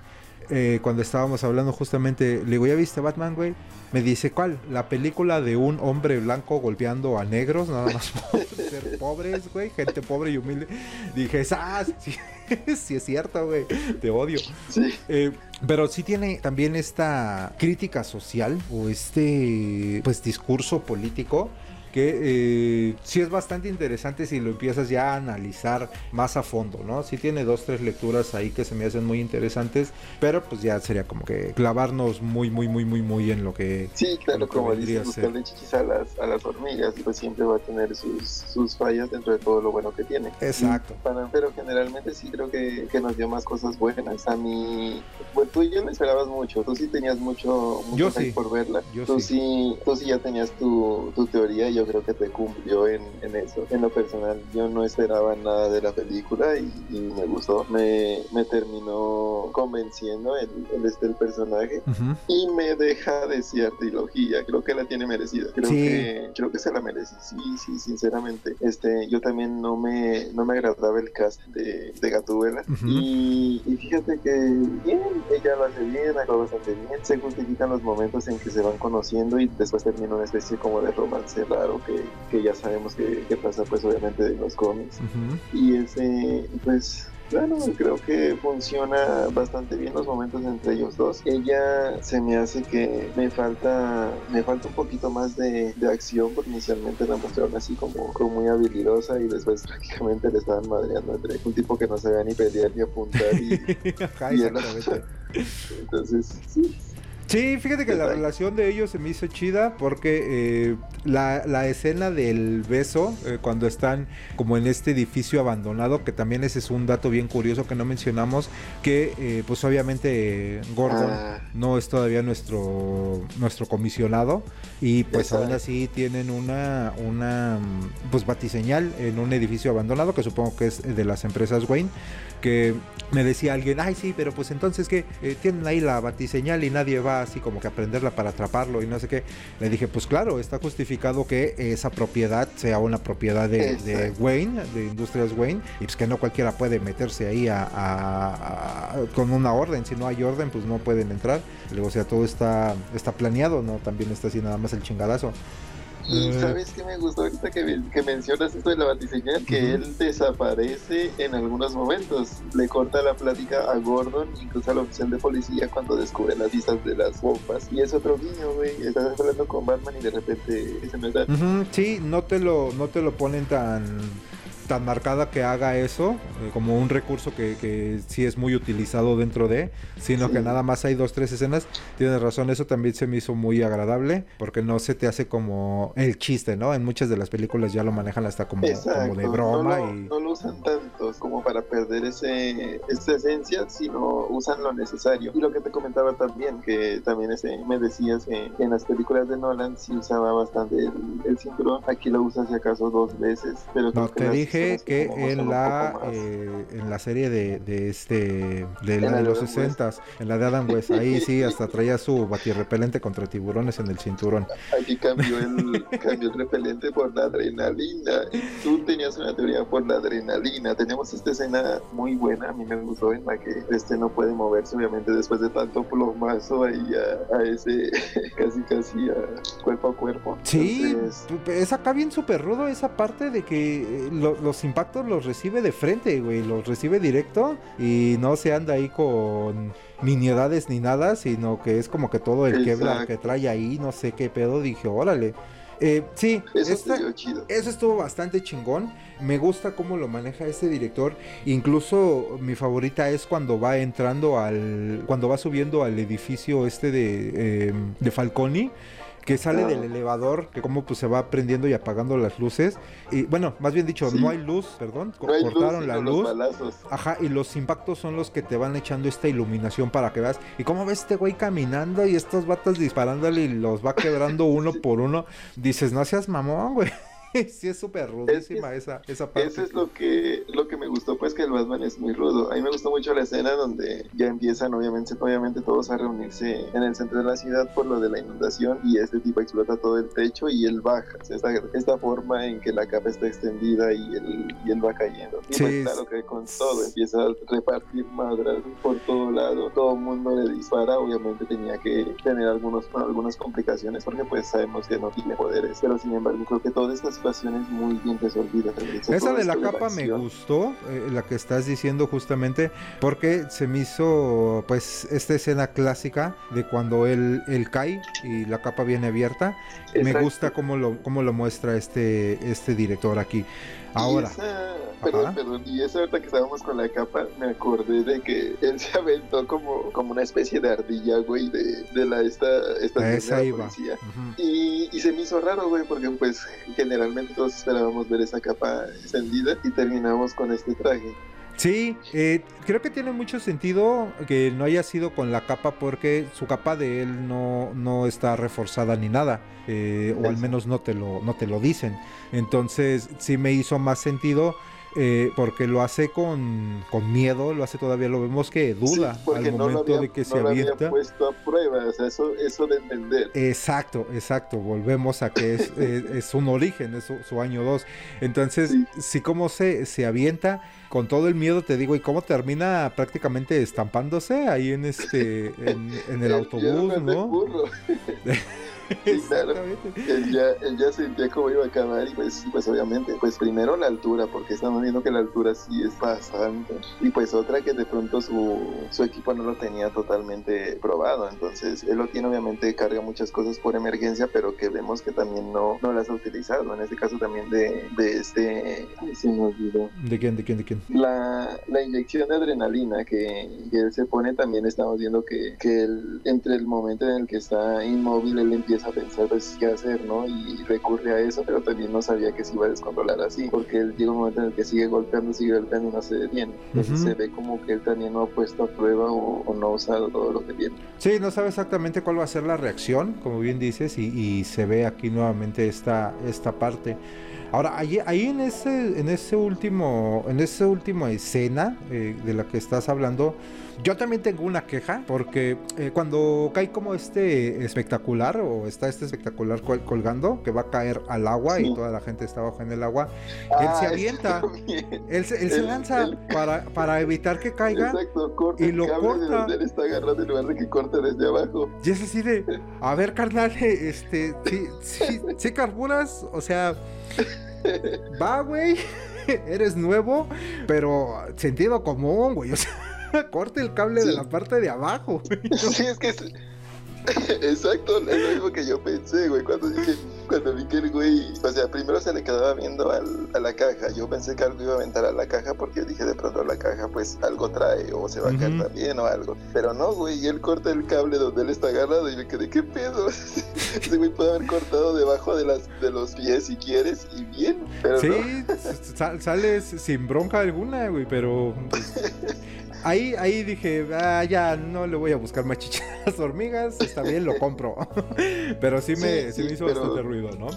Eh, cuando estábamos hablando justamente, le digo, ¿ya viste Batman, güey? Me dice, ¿cuál? La película de un hombre blanco golpeando a negros, nada más por ser pobres, güey, gente pobre y humilde. Dije, ¡ah! Sí, sí es cierto, güey, te odio. Sí. Eh, pero sí tiene también esta crítica social o este, pues, discurso político que eh, sí es bastante interesante si lo empiezas ya a analizar más a fondo, ¿no? Sí tiene dos, tres lecturas ahí que se me hacen muy interesantes, pero pues ya sería como que clavarnos muy, muy, muy, muy, muy en lo que... Sí, claro, como dices, buscarle chichis a las, a las hormigas, pues siempre va a tener sus, sus fallas dentro de todo lo bueno que tiene. Exacto. pero generalmente sí creo que, que, nos dio más cosas buenas. A mí, pues tú ya me esperabas mucho, tú sí tenías mucho, mucho yo por verla. Yo tú sí. tú sí ya tenías tu, tu teoría y yo creo que te cumplió en, en, eso. En lo personal, yo no esperaba nada de la película y, me gustó. Me, me, terminó convenciendo el, el, este, el personaje y me deja desear trilogía. Creo que la tiene merecida. Creo que creo que se la merece. Sí, sí, sinceramente. Este, yo también no me, no me agradaba el cast de, de Gatúbela. y, y, fíjate que bien, ella lo hace bien, acaba bastante bien. Se justifican los momentos en que se van conociendo y después termina una especie como de romance raro que, que ya sabemos que, que, pasa pues obviamente de los cómics. Y ese, pues bueno, creo que funciona bastante bien los momentos entre ellos dos. Ella se me hace que me falta, me falta un poquito más de, de acción, porque inicialmente la mostraron así como, como muy habilidosa y después prácticamente le estaban madreando entre un tipo que no sabía ni pelear ni apuntar y, y entonces sí, Sí, fíjate que la relación de ellos se me hizo chida porque eh, la, la, escena del beso, eh, cuando están como en este edificio abandonado, que también ese es un dato bien curioso que no mencionamos, que eh, pues obviamente Gordon ah. no es todavía nuestro, nuestro comisionado y pues aún así tienen una, una pues batiseñal en un edificio abandonado que supongo que es de las empresas Wayne que me decía alguien, ay sí, pero pues entonces que eh, tienen ahí la batiseñal y nadie va así como que a aprenderla para atraparlo y no sé qué. Le dije, pues claro, está justificado que esa propiedad sea una propiedad de, Wayne, de Industrias Wayne, y pues que no cualquiera puede meterse ahí a, con una orden. Si no hay orden, pues no pueden entrar. Luego, o sea, todo está, está planeado, no también está así nada más el chingadazo. Y eh. sabes que me gustó ahorita que, que mencionas esto de la batiseñal, que él desaparece en algunos momentos. Le corta la plática a Gordon, incluso al oficial de policía cuando descubre las listas de las bombas. Y es otro guiño, güey. Estás hablando con Batman y de repente se me da. Sí, no te lo, no te lo ponen tan tan marcada que haga eso, eh, como un recurso que, que, sí es muy utilizado dentro de, sino que nada más hay dos, tres escenas. Tienes razón, eso también se me hizo muy agradable, porque no se te hace como el chiste, ¿no? En muchas de las películas ya lo manejan hasta como, como de broma. No lo, y... no lo usan tantos como para perder ese, esa esencia, sino usan lo necesario. Y lo que te comentaba también, que también ese, me decías que en las películas de Nolan sí usaba bastante el, cinturón, aquí lo usas si acaso dos veces, pero no, te dije que en la eh, en la serie de, de este de la de los 60 en la de Adam West, ahí sí hasta traía su batirrepelente contra tiburones en el cinturón. Aquí cambió el, cambió el repelente por la adrenalina. Tú tenías una teoría por la adrenalina. Tenemos esta escena muy buena, a mí me gustó, en la que este no puede moverse, obviamente, después de tanto plomazo ahí a, ese casi casi a cuerpo a cuerpo. Sí, es acá bien súper rudo esa parte de que eh, lo, los impactos los recibe de frente, güey, los recibe directo y no se anda ahí con miniedades ni nada, sino que es como que todo el quebra que trae ahí, no sé qué pedo, dije, órale. Eh, sí, eso, eso, estuvo bastante chingón. Me gusta cómo lo maneja este director. Incluso mi favorita es cuando va entrando al. cuando va subiendo al edificio este de, eh, de Falconi que sale del elevador, que como pues se va prendiendo y apagando las luces. Y bueno, más bien dicho, no hay luz, perdón, cortaron la luz. Ajá, y los impactos son los que te van echando esta iluminación para que veas. Y cómo ves este güey caminando y estos vatos disparándole y los va quebrando uno por uno. Dices, no seas mamón, güey. sí es súper rudísima esa, esa parte. Eso es lo que, lo que me gustó, pues que el Batman es muy rudo. A mí me gustó mucho la escena donde ya empiezan obviamente, obviamente todos a reunirse en el centro de la ciudad por lo de la inundación y este tipo explota todo el techo y él baja. Esta, esta forma en que la capa está extendida y él, y él va cayendo. Y pues claro que con todo empieza a repartir madras por todo lado. Todo el mundo le dispara. Obviamente tenía que tener algunos, algunas complicaciones porque pues sabemos que no tiene poderes. Pero sin embargo creo que todas estas situaciones muy bien resolvidas. Esa de la capa me gustó, eh, la que estás diciendo justamente, porque se me hizo pues esta escena clásica de cuando él, él cae y la capa viene abierta. Me gusta cómo lo, cómo lo muestra este, este director aquí. Ahora. perdón, perdón, y esa ahorita que estábamos con la capa, me acordé de que él se aventó como, como una especie de ardilla, güey, de, de la esta, esta esa iba. y, y, se me hizo raro, güey, porque pues generalmente todos esperábamos ver esa capa encendida y terminamos con este traje. Sí, eh, creo que tiene mucho sentido que no haya sido con la capa porque su capa de él no, no está reforzada ni nada, eh, o al menos no te, lo, no te lo dicen. Entonces sí me hizo más sentido eh, porque lo hace con, miedo, lo hace todavía, lo vemos que duda al momento de que se avienta. puesto a prueba, o sea, eso, eso de entender. Exacto, exacto, volvemos a que es, es, un origen, es su, año 2. Entonces, sí, como se, se avienta con todo el miedo, te digo, y cómo termina prácticamente estampándose ahí en este, en, en el autobús, ¿no? claro. Él ya, él ya sentía cómo iba a acabar y pues, pues obviamente, pues primero la altura, porque estamos viendo que la altura sí es bastante. Y pues otra que de pronto su, su equipo no lo tenía totalmente probado. Entonces él lo tiene obviamente, carga muchas cosas por emergencia, pero que vemos que también no, no las ha utilizado. En este caso también de, de este... Ay, se me olvidó. ¿De quién? ¿De quién? ¿De quién? La, la inyección de adrenalina que, que, él se pone también estamos viendo que, que él, entre el momento en el que está inmóvil, él empieza a pensar pues qué hacer, ¿no? Y recurre a eso, pero también no sabía que se iba a descontrolar así, porque él llega un momento en el que sigue golpeando, sigue golpeando y no se detiene. Entonces se ve como que él también no ha puesto a prueba o, no ha usado todo lo que tiene. Sí, no sabe exactamente cuál va a ser la reacción, como bien dices, y, y se ve aquí nuevamente esta, esta parte. Ahora, ahí, ahí, en ese, en ese último, en esa última escena eh, de la que estás hablando, yo también tengo una queja, porque eh, cuando cae como este espectacular, o está este espectacular colgando, que va a caer al agua y toda la gente está abajo en el agua, él se ah, avienta, él, se lanza para, para evitar que caiga y lo corta. él está agarrando en lugar de que corte desde abajo. Y es así de, a ver, carnal, este, sí, sí, sí carburas, o sea, va, güey, eres nuevo, pero sentido común, güey, o sea, corte el cable de la parte de abajo. Sí, es que Exacto, es lo mismo que yo pensé, güey, cuando dije, cuando vi que el güey, o sea, primero se le quedaba viendo al, a la caja, yo pensé que algo iba a aventar a la caja porque dije de pronto la caja pues algo trae o se va a caer también o algo, pero no, güey, y él corta el cable donde él está agarrado y me quedé, ¿qué pedo? Ese güey puede haber cortado debajo de, las, de los pies si quieres y bien, pero Sí, sales sin bronca alguna, güey, pero... Ahí, ahí dije, ah, ya no le voy a buscar más chichas hormigas, está bien, lo compro. pero sí me, sí, me hizo bastante ruido, ¿no?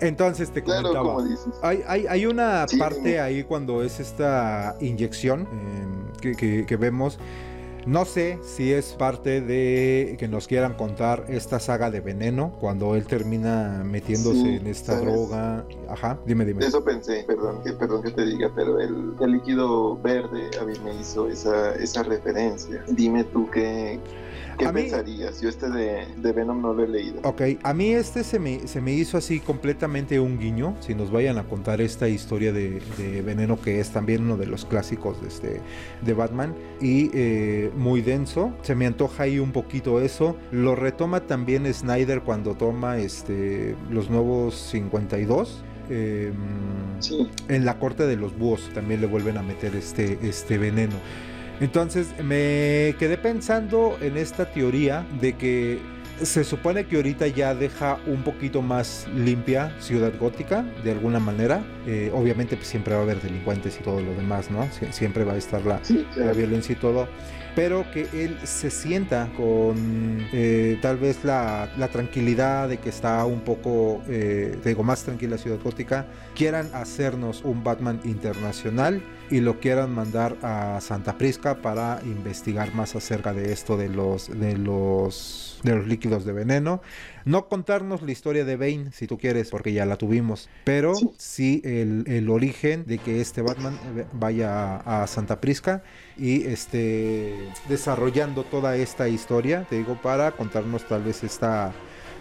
Entonces te comentaba, hay, hay, hay, una parte ahí cuando es esta inyección em, que, que vemos no sé si es parte de que nos quieran contar esta saga de veneno cuando él termina metiéndose en esta droga. Ajá, dime, dime. Eso pensé, perdón, que, perdón que te diga, pero el, líquido verde a mí me hizo esa, esa referencia. Dime tú qué, ¿Qué pensarías? Yo este de, de, Venom no lo he leído. Ok, a mí este se me, se me hizo así completamente un guiño. Si nos vayan a contar esta historia de, de Veneno, que es también uno de los clásicos de, este, de Batman, y eh, muy denso. Se me antoja ahí un poquito eso. Lo retoma también Snyder cuando toma este, los nuevos 52. Em, sí. En la corte de los búhos también le vuelven a meter este, este veneno. Entonces me quedé pensando en esta teoría de que se supone que ahorita ya deja un poquito más limpia Ciudad Gótica, de alguna manera. Eh, obviamente pues, siempre va a haber delincuentes y todo lo demás, ¿no? siempre va a estar la, la violencia y todo pero que él se sienta con eh, tal vez la, tranquilidad de que está un poco, eh, digo, más tranquila Ciudad Gótica, quieran hacernos un Batman internacional y lo quieran mandar a Santa Prisca para investigar más acerca de esto de los, de los, de los líquidos de veneno. No contarnos la historia de Bane, si tú quieres, porque ya la tuvimos, pero sí, el, origen de que este Batman vaya a, Santa Prisca y esté desarrollando toda esta historia, te digo, para contarnos tal vez esta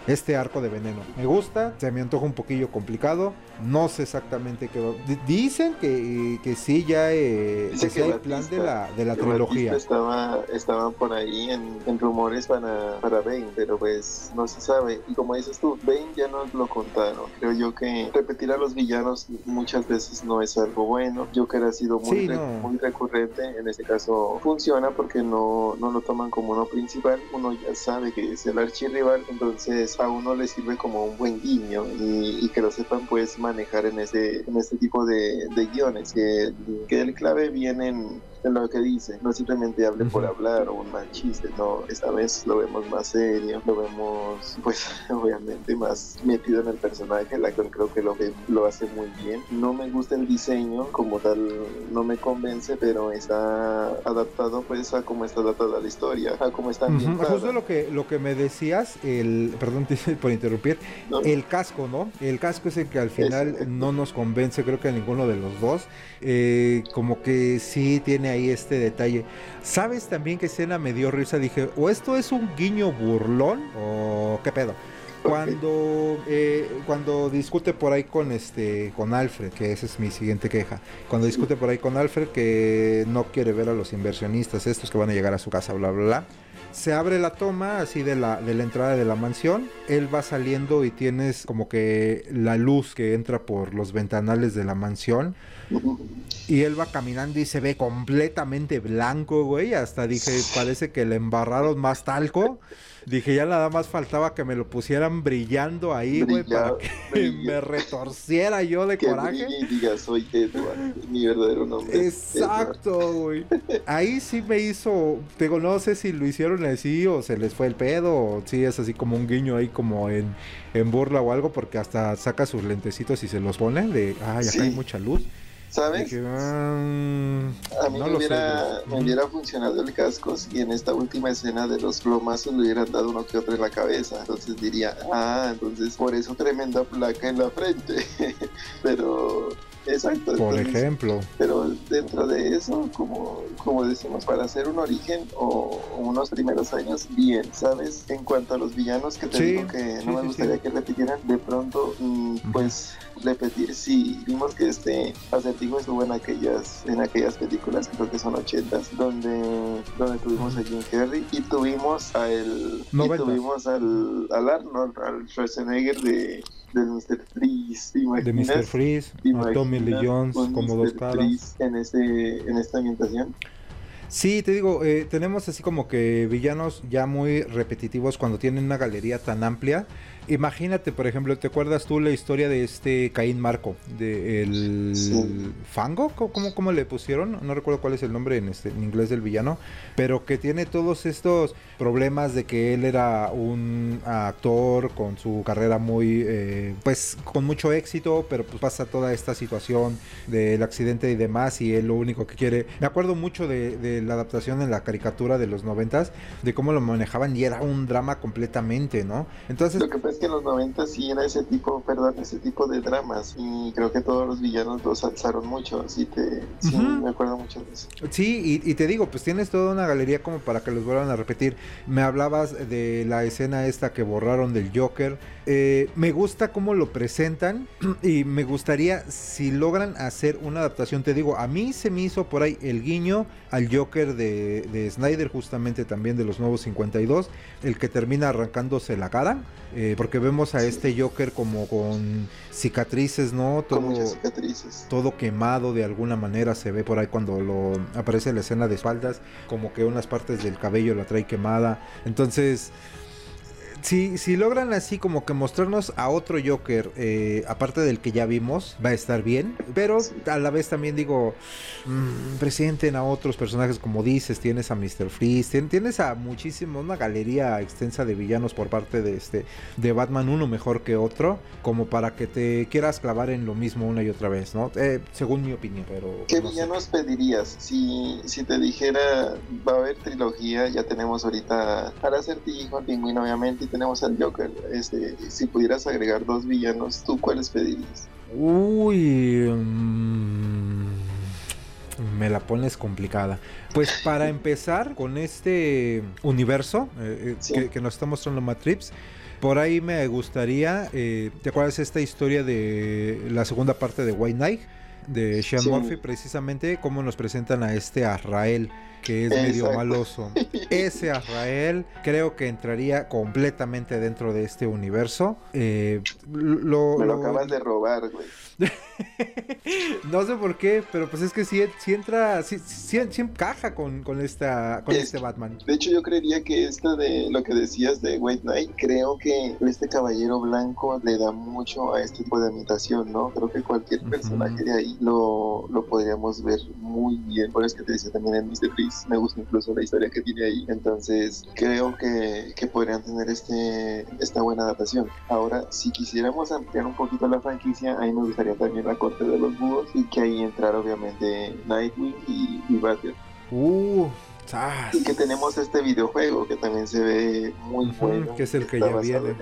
este arco de veneno. Me gusta, se me antoja un poquillo complicado, no sé exactamente qué va. Dicen que, que sí ya eh, que, sí hay plan de la, de la trilogía. Estaba, estaban por ahí en, en, rumores para, para Bane, pero pues no se sabe. Y como dices tú, Bane ya nos lo contaron. Creo yo que repetir a los villanos muchas veces no es algo bueno. Joker ha sido muy, muy recurrente, en este caso funciona porque no, no lo toman como uno principal, uno ya sabe que es el archirrival, entonces a uno le sirve como un buen guiño y, que lo sepan pues manejar en este, en este tipo de, guiones, que, que el clave viene en en lo que dice, no simplemente hable por hablar o un mal chiste, no, esta vez lo vemos más serio, lo vemos pues obviamente más metido en el personaje, la actor creo que lo, lo hace muy bien, no me gusta el diseño como tal, no me convence, pero está adaptado pues a cómo está adaptada la historia, a cómo está ambientada. Justo lo que, lo que me decías, el, perdón por interrumpir, el casco, ¿no? El casco es el que al final no nos convence, creo que a ninguno de los dos, eh, como que sí tiene ahí este detalle. ¿Sabes también que escena me dio risa? Dije, o esto es un guiño burlón o qué pedo. Cuando, eh, cuando discute por ahí con este con Alfred, que esa es mi siguiente queja, cuando discute por ahí con Alfred que no quiere ver a los inversionistas estos que van a llegar a su casa, bla, bla, bla, se abre la toma así de la, de la entrada de la mansión, él va saliendo y tienes como que la luz que entra por los ventanales de la mansión y él va caminando y se ve completamente blanco, güey. Hasta dije, parece que le embarraron más talco. Dije, ya nada más faltaba que me lo pusieran brillando ahí, güey, para que me retorciera yo de coraje. Y diga, soy Edward, mi verdadero nombre. Exacto, güey. Ahí sí me hizo, digo, no sé si lo hicieron así o se les fue el pedo, o si es así como un guiño ahí como en, en burla o algo, porque hasta saca sus lentecitos y se los pone de, ay, acá hay mucha luz. ¿Sabes? Mm, a mí me, hubiera, hubiera, funcionado el casco si en esta última escena de los plomazos le hubieran dado uno que otro en la cabeza. Entonces diría, ah, entonces por eso tremenda placa en la frente. Pero Exacto. Por ejemplo. Pero dentro de eso, como, como decimos, para hacer un origen o unos primeros años, bien, ¿sabes? En cuanto a los villanos que te digo que no me gustaría que repitieran, de pronto, mm, pues repetir si vimos que este acertijo estuvo en aquellas en aquellas películas creo que son ochentas donde donde tuvimos a Jim Carrey y tuvimos a el y tuvimos al, al Arnold al Schwarzenegger de del Mr. Freeze, De Mr. Freeze, a Tommy Lee Jones como dos caras. en, este, en esta ambientación. Sí, te digo, eh, tenemos así como que villanos ya muy repetitivos cuando tienen una galería tan amplia Imagínate, por ejemplo, ¿te acuerdas tú la historia de este Caín Marco? De el Fango, ¿Cómo, ¿Cómo, le pusieron? No recuerdo cuál es el nombre en, este, en inglés del villano, pero que tiene todos estos problemas de que él era un actor con su carrera muy, eh, pues con mucho éxito, pero pues pasa toda esta situación del accidente y demás y él lo único que quiere... Me acuerdo mucho de, de la adaptación en la caricatura de los noventas, de cómo lo manejaban y era un drama completamente, ¿no? Entonces que en los 90 sí era ese tipo, perdón, ese tipo de dramas y creo que todos los villanos los alzaron mucho, así te, sí, me acuerdo mucho de eso. Sí, y, te digo, pues tienes toda una galería como para que los vuelvan a repetir. Me hablabas de la escena esta que borraron del Joker. Eh, me gusta cómo lo presentan y me gustaría si logran hacer una adaptación. Te digo, a mí se me hizo por ahí el guiño al Joker de, de Snyder, justamente también de los nuevos 52, el que termina arrancándose la cara. Eh, porque vemos a este Joker como con cicatrices, ¿no? Todo, cicatrices. todo quemado de alguna manera se ve por ahí cuando lo aparece la escena de espaldas, como que unas partes del cabello la trae quemada. Entonces, si, si logran así como que mostrarnos a otro Joker, eh, aparte del que ya vimos, va a estar bien. Pero a la vez también digo, mmm, presenten a otros personajes como dices, tienes a Mr. Freeze, tienes a muchísimo, una galería extensa de villanos por parte de este, de Batman, uno mejor que otro, como para que te quieras clavar en lo mismo una y otra vez, ¿no? Eh, según mi opinión, pero... ¿Qué villanos pedirías? Si, si te dijera, va a haber trilogía, ya tenemos ahorita al acertijo, al pingüino obviamente, tenemos al Joker. Este, si pudieras agregar dos villanos, ¿tú cuáles pedirías? Uy. Mm, me la pones complicada. Pues para empezar con este universo eh, eh, que, nos está mostrando Matrix, Por ahí me gustaría, eh, ¿te acuerdas esta historia de la segunda parte de White Knight? De Sean Sí. Murphy, precisamente, cómo nos presentan a este Azrael, que es medio maloso. Ese Azrael creo que entraría completamente dentro de este universo. Eh, lo, Me lo lo- acabas de robar, güey. No sé por qué, pero pues es que sí, sí entra, sí, sí, sí encaja con, con, esta, con Es- este Batman. De hecho, yo creería que esto de lo que decías de White Knight, creo que este caballero blanco le da mucho a este tipo de ambientación, ¿no? Creo que cualquier personaje de ahí lo, lo podríamos ver muy bien. Por eso que te decía también en Mr. Freeze, me gusta incluso la historia que tiene ahí. Entonces, creo que, que podrían tener este, esta buena adaptación. Ahora, si quisiéramos ampliar un poquito la franquicia, ahí me gustaría también la corte de los búhos y que ahí entrara obviamente Nightwing y, y Batgirl. Uh. Y que tenemos este videojuego que también se ve muy Ujú, bueno. que es el que ya viene.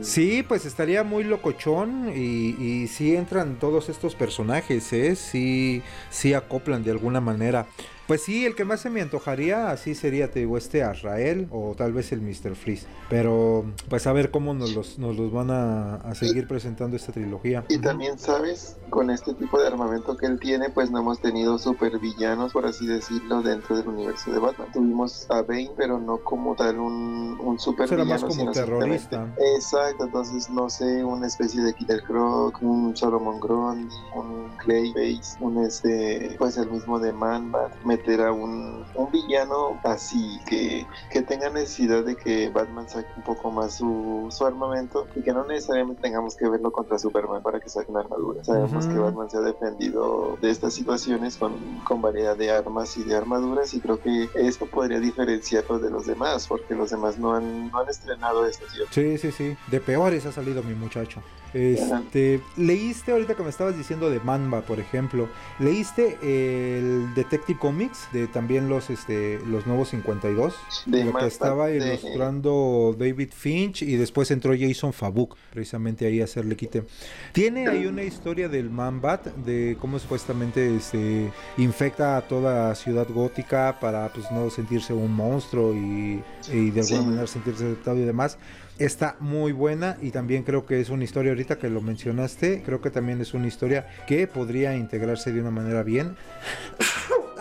Sí, pues estaría muy locochón y, y sí entran todos estos personajes, ¿eh? Sí, sí acoplan de alguna manera. Pues sí, el que más se me antojaría así sería, te digo, este Azrael o tal vez el Mr. Freeze. Pero pues a ver cómo nos los, nos los van a, a seguir presentando esta trilogía. Y también, ¿sabes? Con este tipo de armamento que él tiene, pues no hemos tenido supervillanos, por así decirlo, dentro del universo de Batman. Tuvimos a Bane, pero no como tal un, un supervillano. más como terrorista. Exacto, entonces no sé, una especie de Killer Croc, un Solomon Grundy, un Clayface, un este, pues el mismo de Man-Bat, meter a un, un villano así, que, que tenga necesidad de que Batman saque un poco más su, su armamento y que no necesariamente tengamos que verlo contra Superman para que saque una armadura. Sabemos que Batman se ha defendido de estas situaciones con, con variedad de armas y de armaduras y creo que esto podría diferenciarlo de los demás porque los demás no han, no han estrenado esto. Sí, sí, sí. De peores ha salido mi muchacho. Este, leíste ahorita que me estabas diciendo de Mamba, por ejemplo. ¿Leíste el Detective Comics de también los este los nuevos 52? De lo que estaba de- ilustrando David Finch y después entró Jason Fabuk precisamente ahí a hacerle quite. Tiene ahí una historia del Man-Bat de cómo supuestamente se infecta a toda ciudad gótica para pues no sentirse un monstruo y, y de alguna Sí. manera sentirse aceptado y demás. Está muy buena y también creo que es una historia ahorita que lo mencionaste, creo que también es una historia que podría integrarse de una manera bien.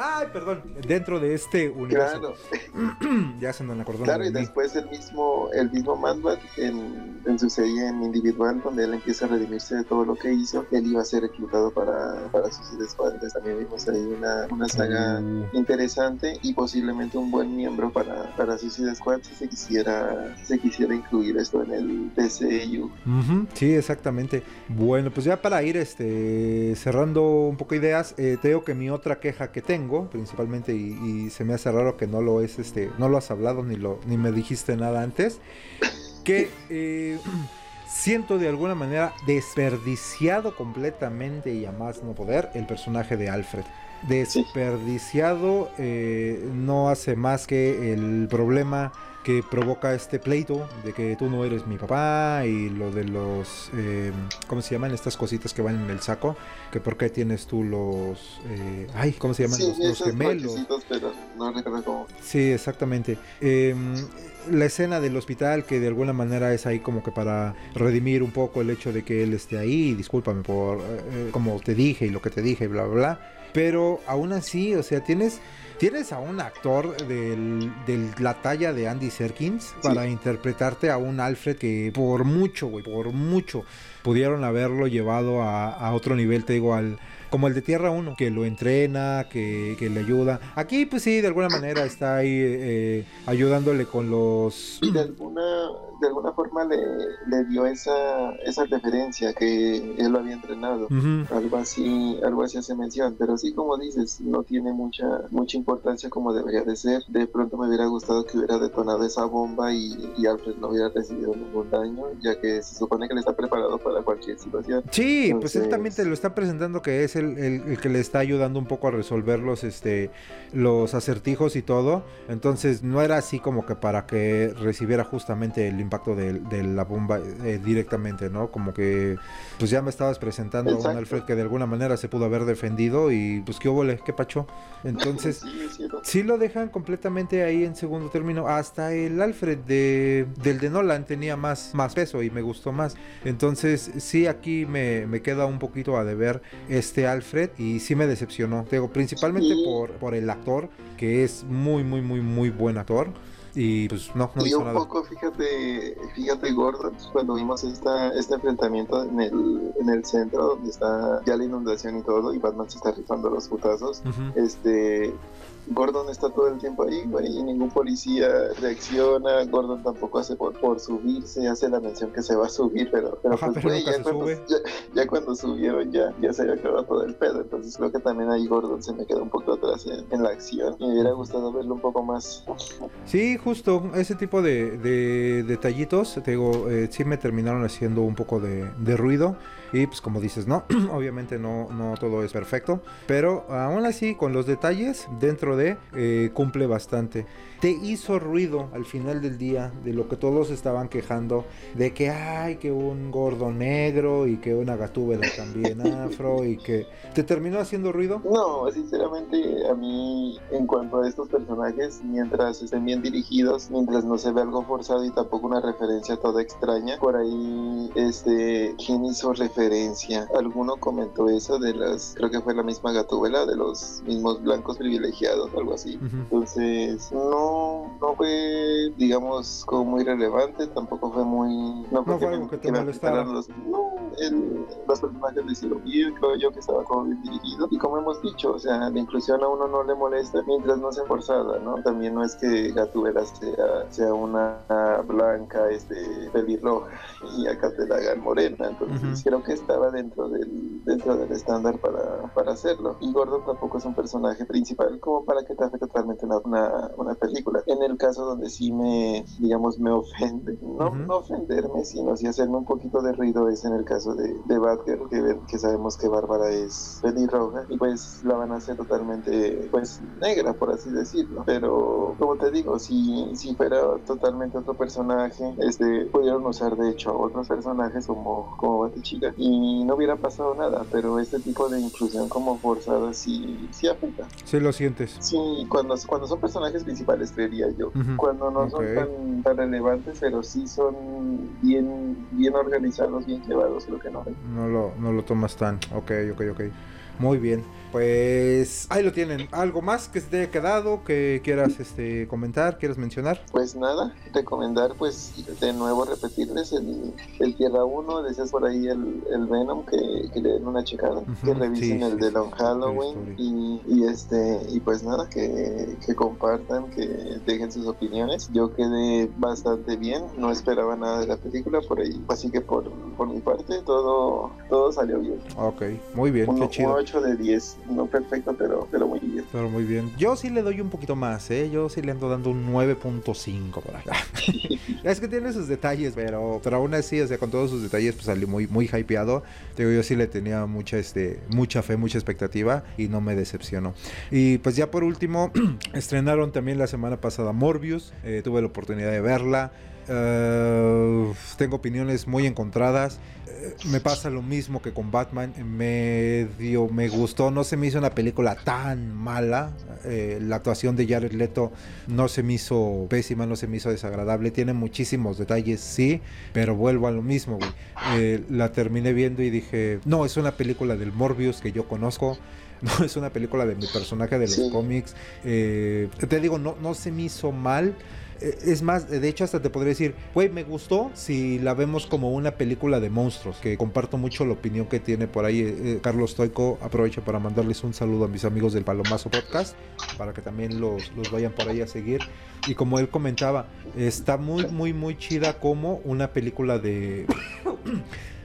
Ay, perdón, dentro de este universo. Claro, ya se me acordó claro, y mí. después el mismo, el mismo Man-Bat en, en su serie en individual, donde él empieza a redimirse de todo lo que hizo, él iba a ser reclutado para, para Suicide Squad. Entonces también vimos ahí una, una saga Uh. interesante y posiblemente un buen miembro para, para Suicide Squad si se quisiera, si se quisiera incluir esto en el DCU. Sí, exactamente. Bueno, pues ya para ir este cerrando un poco ideas, eh, te digo que mi otra queja que tengo, principalmente, y, y se me hace raro que no lo es, este, no lo has hablado ni lo, ni me dijiste nada antes, que eh, siento de alguna manera desperdiciado completamente y a más no poder el personaje de Alfred. Desperdiciado eh, no hace más que el problema que provoca este pleito de que tú no eres mi papá y lo de los eh, ¿cómo se llaman estas cositas que van en el saco? que por qué tienes tú los eh, ay ¿cómo se llaman Sí, los, los gemelos? pero no recuerdo. Sí, exactamente. Eh, la escena del hospital que de alguna manera es ahí como que para redimir un poco el hecho de que él esté ahí, discúlpame por eh, como te dije y lo que te dije, bla, bla, bla. Pero aún así, o sea, tienes, tienes a un actor de la talla de Andy Serkins para interpretarte a un Alfred que por mucho, güey, por mucho pudieron haberlo llevado a, a otro nivel, te digo, al como el de Tierra 1, que lo entrena, que, que le ayuda. Aquí, pues sí, de alguna manera está ahí eh, ayudándole con los... de alguna de alguna forma le, le dio esa esa referencia que él lo había entrenado Ujú. algo así algo así hace mención pero sí como dices no tiene mucha mucha importancia como debería de ser de pronto me hubiera gustado que hubiera detonado esa bomba y, y Alfred no hubiera recibido ningún daño ya que se supone que él está preparado para cualquier situación Sí, pues él Entonces- también te lo está presentando que es el, el, que le está ayudando un poco a resolver los, este, los acertijos y todo. Entonces no era así como que para que recibiera justamente el impacto de, la bomba eh, directamente, ¿no? Como que pues ya me estabas presentando a un Alfred que de alguna manera se pudo haber defendido y pues qué óvole, qué pacho. Entonces sí, lo dejan completamente ahí en segundo término. Hasta el Alfred de, del de Nolan tenía más, más peso y me gustó más. Entonces sí aquí me, me queda un poquito a deber este Alfred y sí me decepcionó. Digo, principalmente por, por el actor, que es muy, muy, muy, muy buen actor. Y pues no, no y un poco, fíjate, fíjate Gordon, cuando vimos esta, este enfrentamiento en el, en el centro donde está ya la inundación y todo, y Batman se está rifando los putazos, este Gordon está todo el tiempo ahí, güey, y ningún policía reacciona. Gordon tampoco hace por, por subirse, hace la mención que se va a subir, pero, pero, pues, güey, ya, cuando, subieron ya, ya se había acabado todo el pedo. Entonces creo que también ahí Gordon se me queda un poco atrás en, la acción. Me hubiera gustado verlo un poco más. Sí, justo, ese tipo de, de detallitos, te digo, eh, sí me terminaron haciendo un poco de, de ruido. Y pues como dices, no, obviamente no, no todo es perfecto, pero aún así con los detalles dentro de eh, cumple bastante te hizo ruido al final del día de lo que todos estaban quejando de que hay que un gordo negro y que una gatúbela también afro y que te terminó haciendo ruido? No, sinceramente a mí en cuanto a estos personajes, mientras estén bien dirigidos, mientras no se ve algo forzado y tampoco una referencia toda extraña, por ahí este quién hizo referencia, alguno comentó eso de las creo que fue la misma gatúbela de los mismos blancos privilegiados, algo así. Entonces, no no, fue, digamos, como muy relevante, tampoco fue muy... No, fue algo que te molestara. Los, no, el, los personajes lo hicieron bien, creo yo que estaba como bien dirigido. Y como hemos dicho, o sea, la inclusión a uno no le molesta mientras no sea forzada, ¿no? También no es que Gatubela sea, sea una blanca, este, pelirroja y acá te la hagan morena. Entonces creo que estaba dentro del, dentro del estándar para, para hacerlo. Y Gordon tampoco es un personaje principal como para que te afecte totalmente una, una, una película en el caso donde sí me, digamos, me ofende, no, no ofenderme, sino sí hacerme un poquito de ruido es en el caso de, de Batgirl, que, que sabemos que Bárbara es pelirroja y pues la van a hacer totalmente, pues, negra, por así decirlo. Pero, como te digo, si, si fuera totalmente otro personaje, este, pudieron usar de hecho a otros personajes como, como Batichica y no hubiera pasado nada, pero este tipo de inclusión como forzada sí, sí afecta. Sí lo sientes. Sí, cuando, cuando son personajes principales creería yo. Cuando no son tan, relevantes, pero sí son bien, bien organizados, bien llevados, creo que no. No lo, no lo tomas tan. Ok, ok, ok. Muy bien. Pues ahí lo tienen. ¿Algo más que se te haya quedado que quieras este, comentar, quieras mencionar? Pues nada, recomendar pues de nuevo repetirles el, el Tierra 1, decías por ahí el, el Venom, que, que, le den una checada, que revisen el de Long Halloween y, y, este y pues nada, que, que compartan, que dejen sus opiniones. Yo quedé bastante bien, no esperaba nada de la película por ahí, así que por, por mi parte todo, todo salió bien. Ok, muy bien, qué chido. 8 de 10 no perfecto, pero, pero muy bien. Pero muy bien. Yo sí le doy un poquito más, ¿eh? Yo sí le ando dando un 9.5 por acá. es que tiene sus detalles, pero, pero aún así, o sea, con todos sus detalles, pues salió muy, muy hypeado. Digo, yo sí le tenía mucha, este, mucha fe, mucha expectativa y no me decepcionó. Y pues ya por último, estrenaron también la semana pasada Morbius. Eh, tuve la oportunidad de verla. Uh, tengo opiniones muy encontradas. Me pasa lo mismo que con Batman. Medio me gustó. No se me hizo una película tan mala. Uh, la actuación de Jared Leto no se me hizo pésima, no se me hizo desagradable. Tiene muchísimos detalles, sí. Pero vuelvo a lo mismo, la terminé viendo y dije, no, es una película del Morbius que yo conozco no es una película de mi personaje de los cómics. te digo, no, no se me hizo mal. Eh, es más, de hecho hasta te podría decir, güey, me gustó si la vemos como una película de monstruos, que comparto mucho la opinión que tiene por ahí eh, eh, Carlos Toico. Aprovecho para mandarles un saludo a mis amigos del Palomazo Podcast, para que también los, los vayan por ahí a seguir. Y como él comentaba, está muy, muy, muy chida como una película de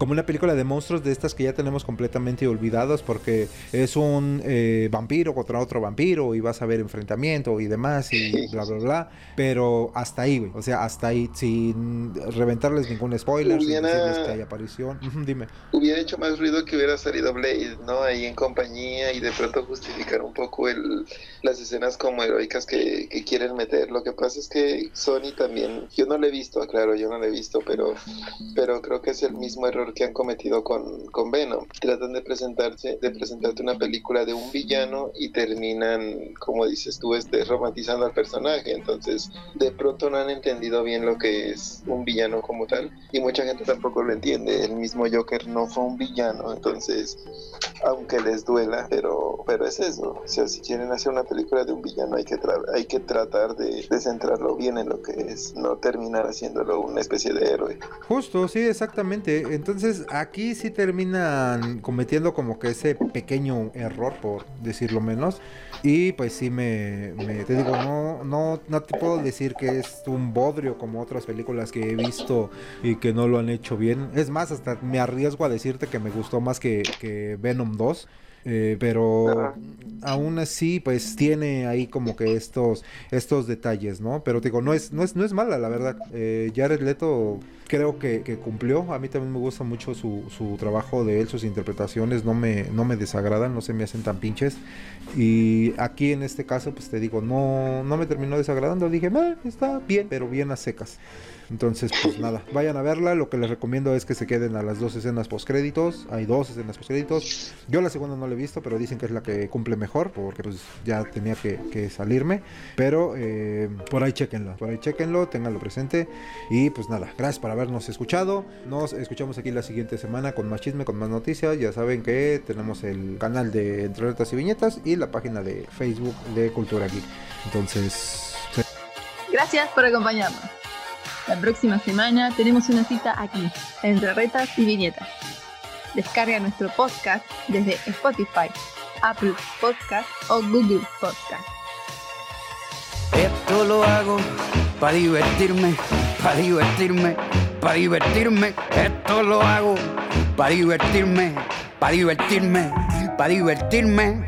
como una película de monstruos de estas que ya tenemos completamente olvidados porque es un eh, vampiro contra otro vampiro y vas a ver enfrentamiento y demás y bla, bla, bla. Pero hasta ahí, güey. O sea, hasta ahí, sin reventarles ningún spoiler, sin decirles que hay aparición. dime. Hubiera hecho más ruido que hubiera salido Blade, ¿no? Ahí en compañía y de pronto justificar un poco el, las escenas como heroicas que, que quieren meter. Lo que pasa es que Sony también, yo no lo he visto, claro, yo no lo he visto, pero, pero creo que es el mismo error que han cometido con, con Venom. Tratan de presentarse, de presentarte una película de un villano y terminan, como dices tú, este, romantizando al personaje. Entonces, de pronto no han entendido bien lo que es un villano como tal. Y mucha gente tampoco lo entiende. El mismo Joker no fue un villano. Entonces, aunque les duela, pero, pero es eso. O sea, si quieren hacer una película de un villano, hay que, hay que tratar de, de centrarlo bien en lo que es, no terminar haciéndolo una especie de héroe. Justo, sí, exactamente. Entonces, aquí sí terminan cometiendo como que ese pequeño error, por decirlo menos. Y pues sí me, te digo, no, no, no te puedo decir que es un bodrio como otras películas que he visto y que no lo han hecho bien. Es más, hasta me arriesgo a decirte que me gustó más que, que Venom 2. Eh, pero aún así, pues tiene ahí como que estos, estos detalles, ¿no? Pero te digo, no es, no es, no es mala, la verdad. Eh, Jared Leto creo que, cumplió. A mí también me gusta mucho su, su, trabajo de él, sus interpretaciones no me, no me desagradan, no se me hacen tan pinches. Y aquí en este caso, pues te digo, no, no me terminó desagradando. Dije, está bien, pero bien a secas. Entonces, pues nada, vayan a verla. Lo que les recomiendo es que se queden a las dos escenas postcréditos. Hay dos escenas postcréditos. Yo la segunda no la he visto, pero dicen que es la que cumple mejor, porque pues ya tenía que, salirme. Pero eh, por ahí chequenlo, por ahí chequenlo, tenganlo presente. Y pues nada, gracias por habernos escuchado. Nos escuchamos aquí la siguiente semana con más chisme, con más noticias. Ya saben que tenemos el canal de Entre y Viñetas y la página de Facebook de Cultura Geek. Entonces... Gracias por acompañarnos. La próxima semana tenemos una cita aquí, entre retas y viñetas. Descarga nuestro podcast desde Spotify, Apple Podcast o Google Podcast. Esto lo hago para divertirme, para divertirme, para divertirme. Esto lo hago para divertirme, para divertirme, para divertirme.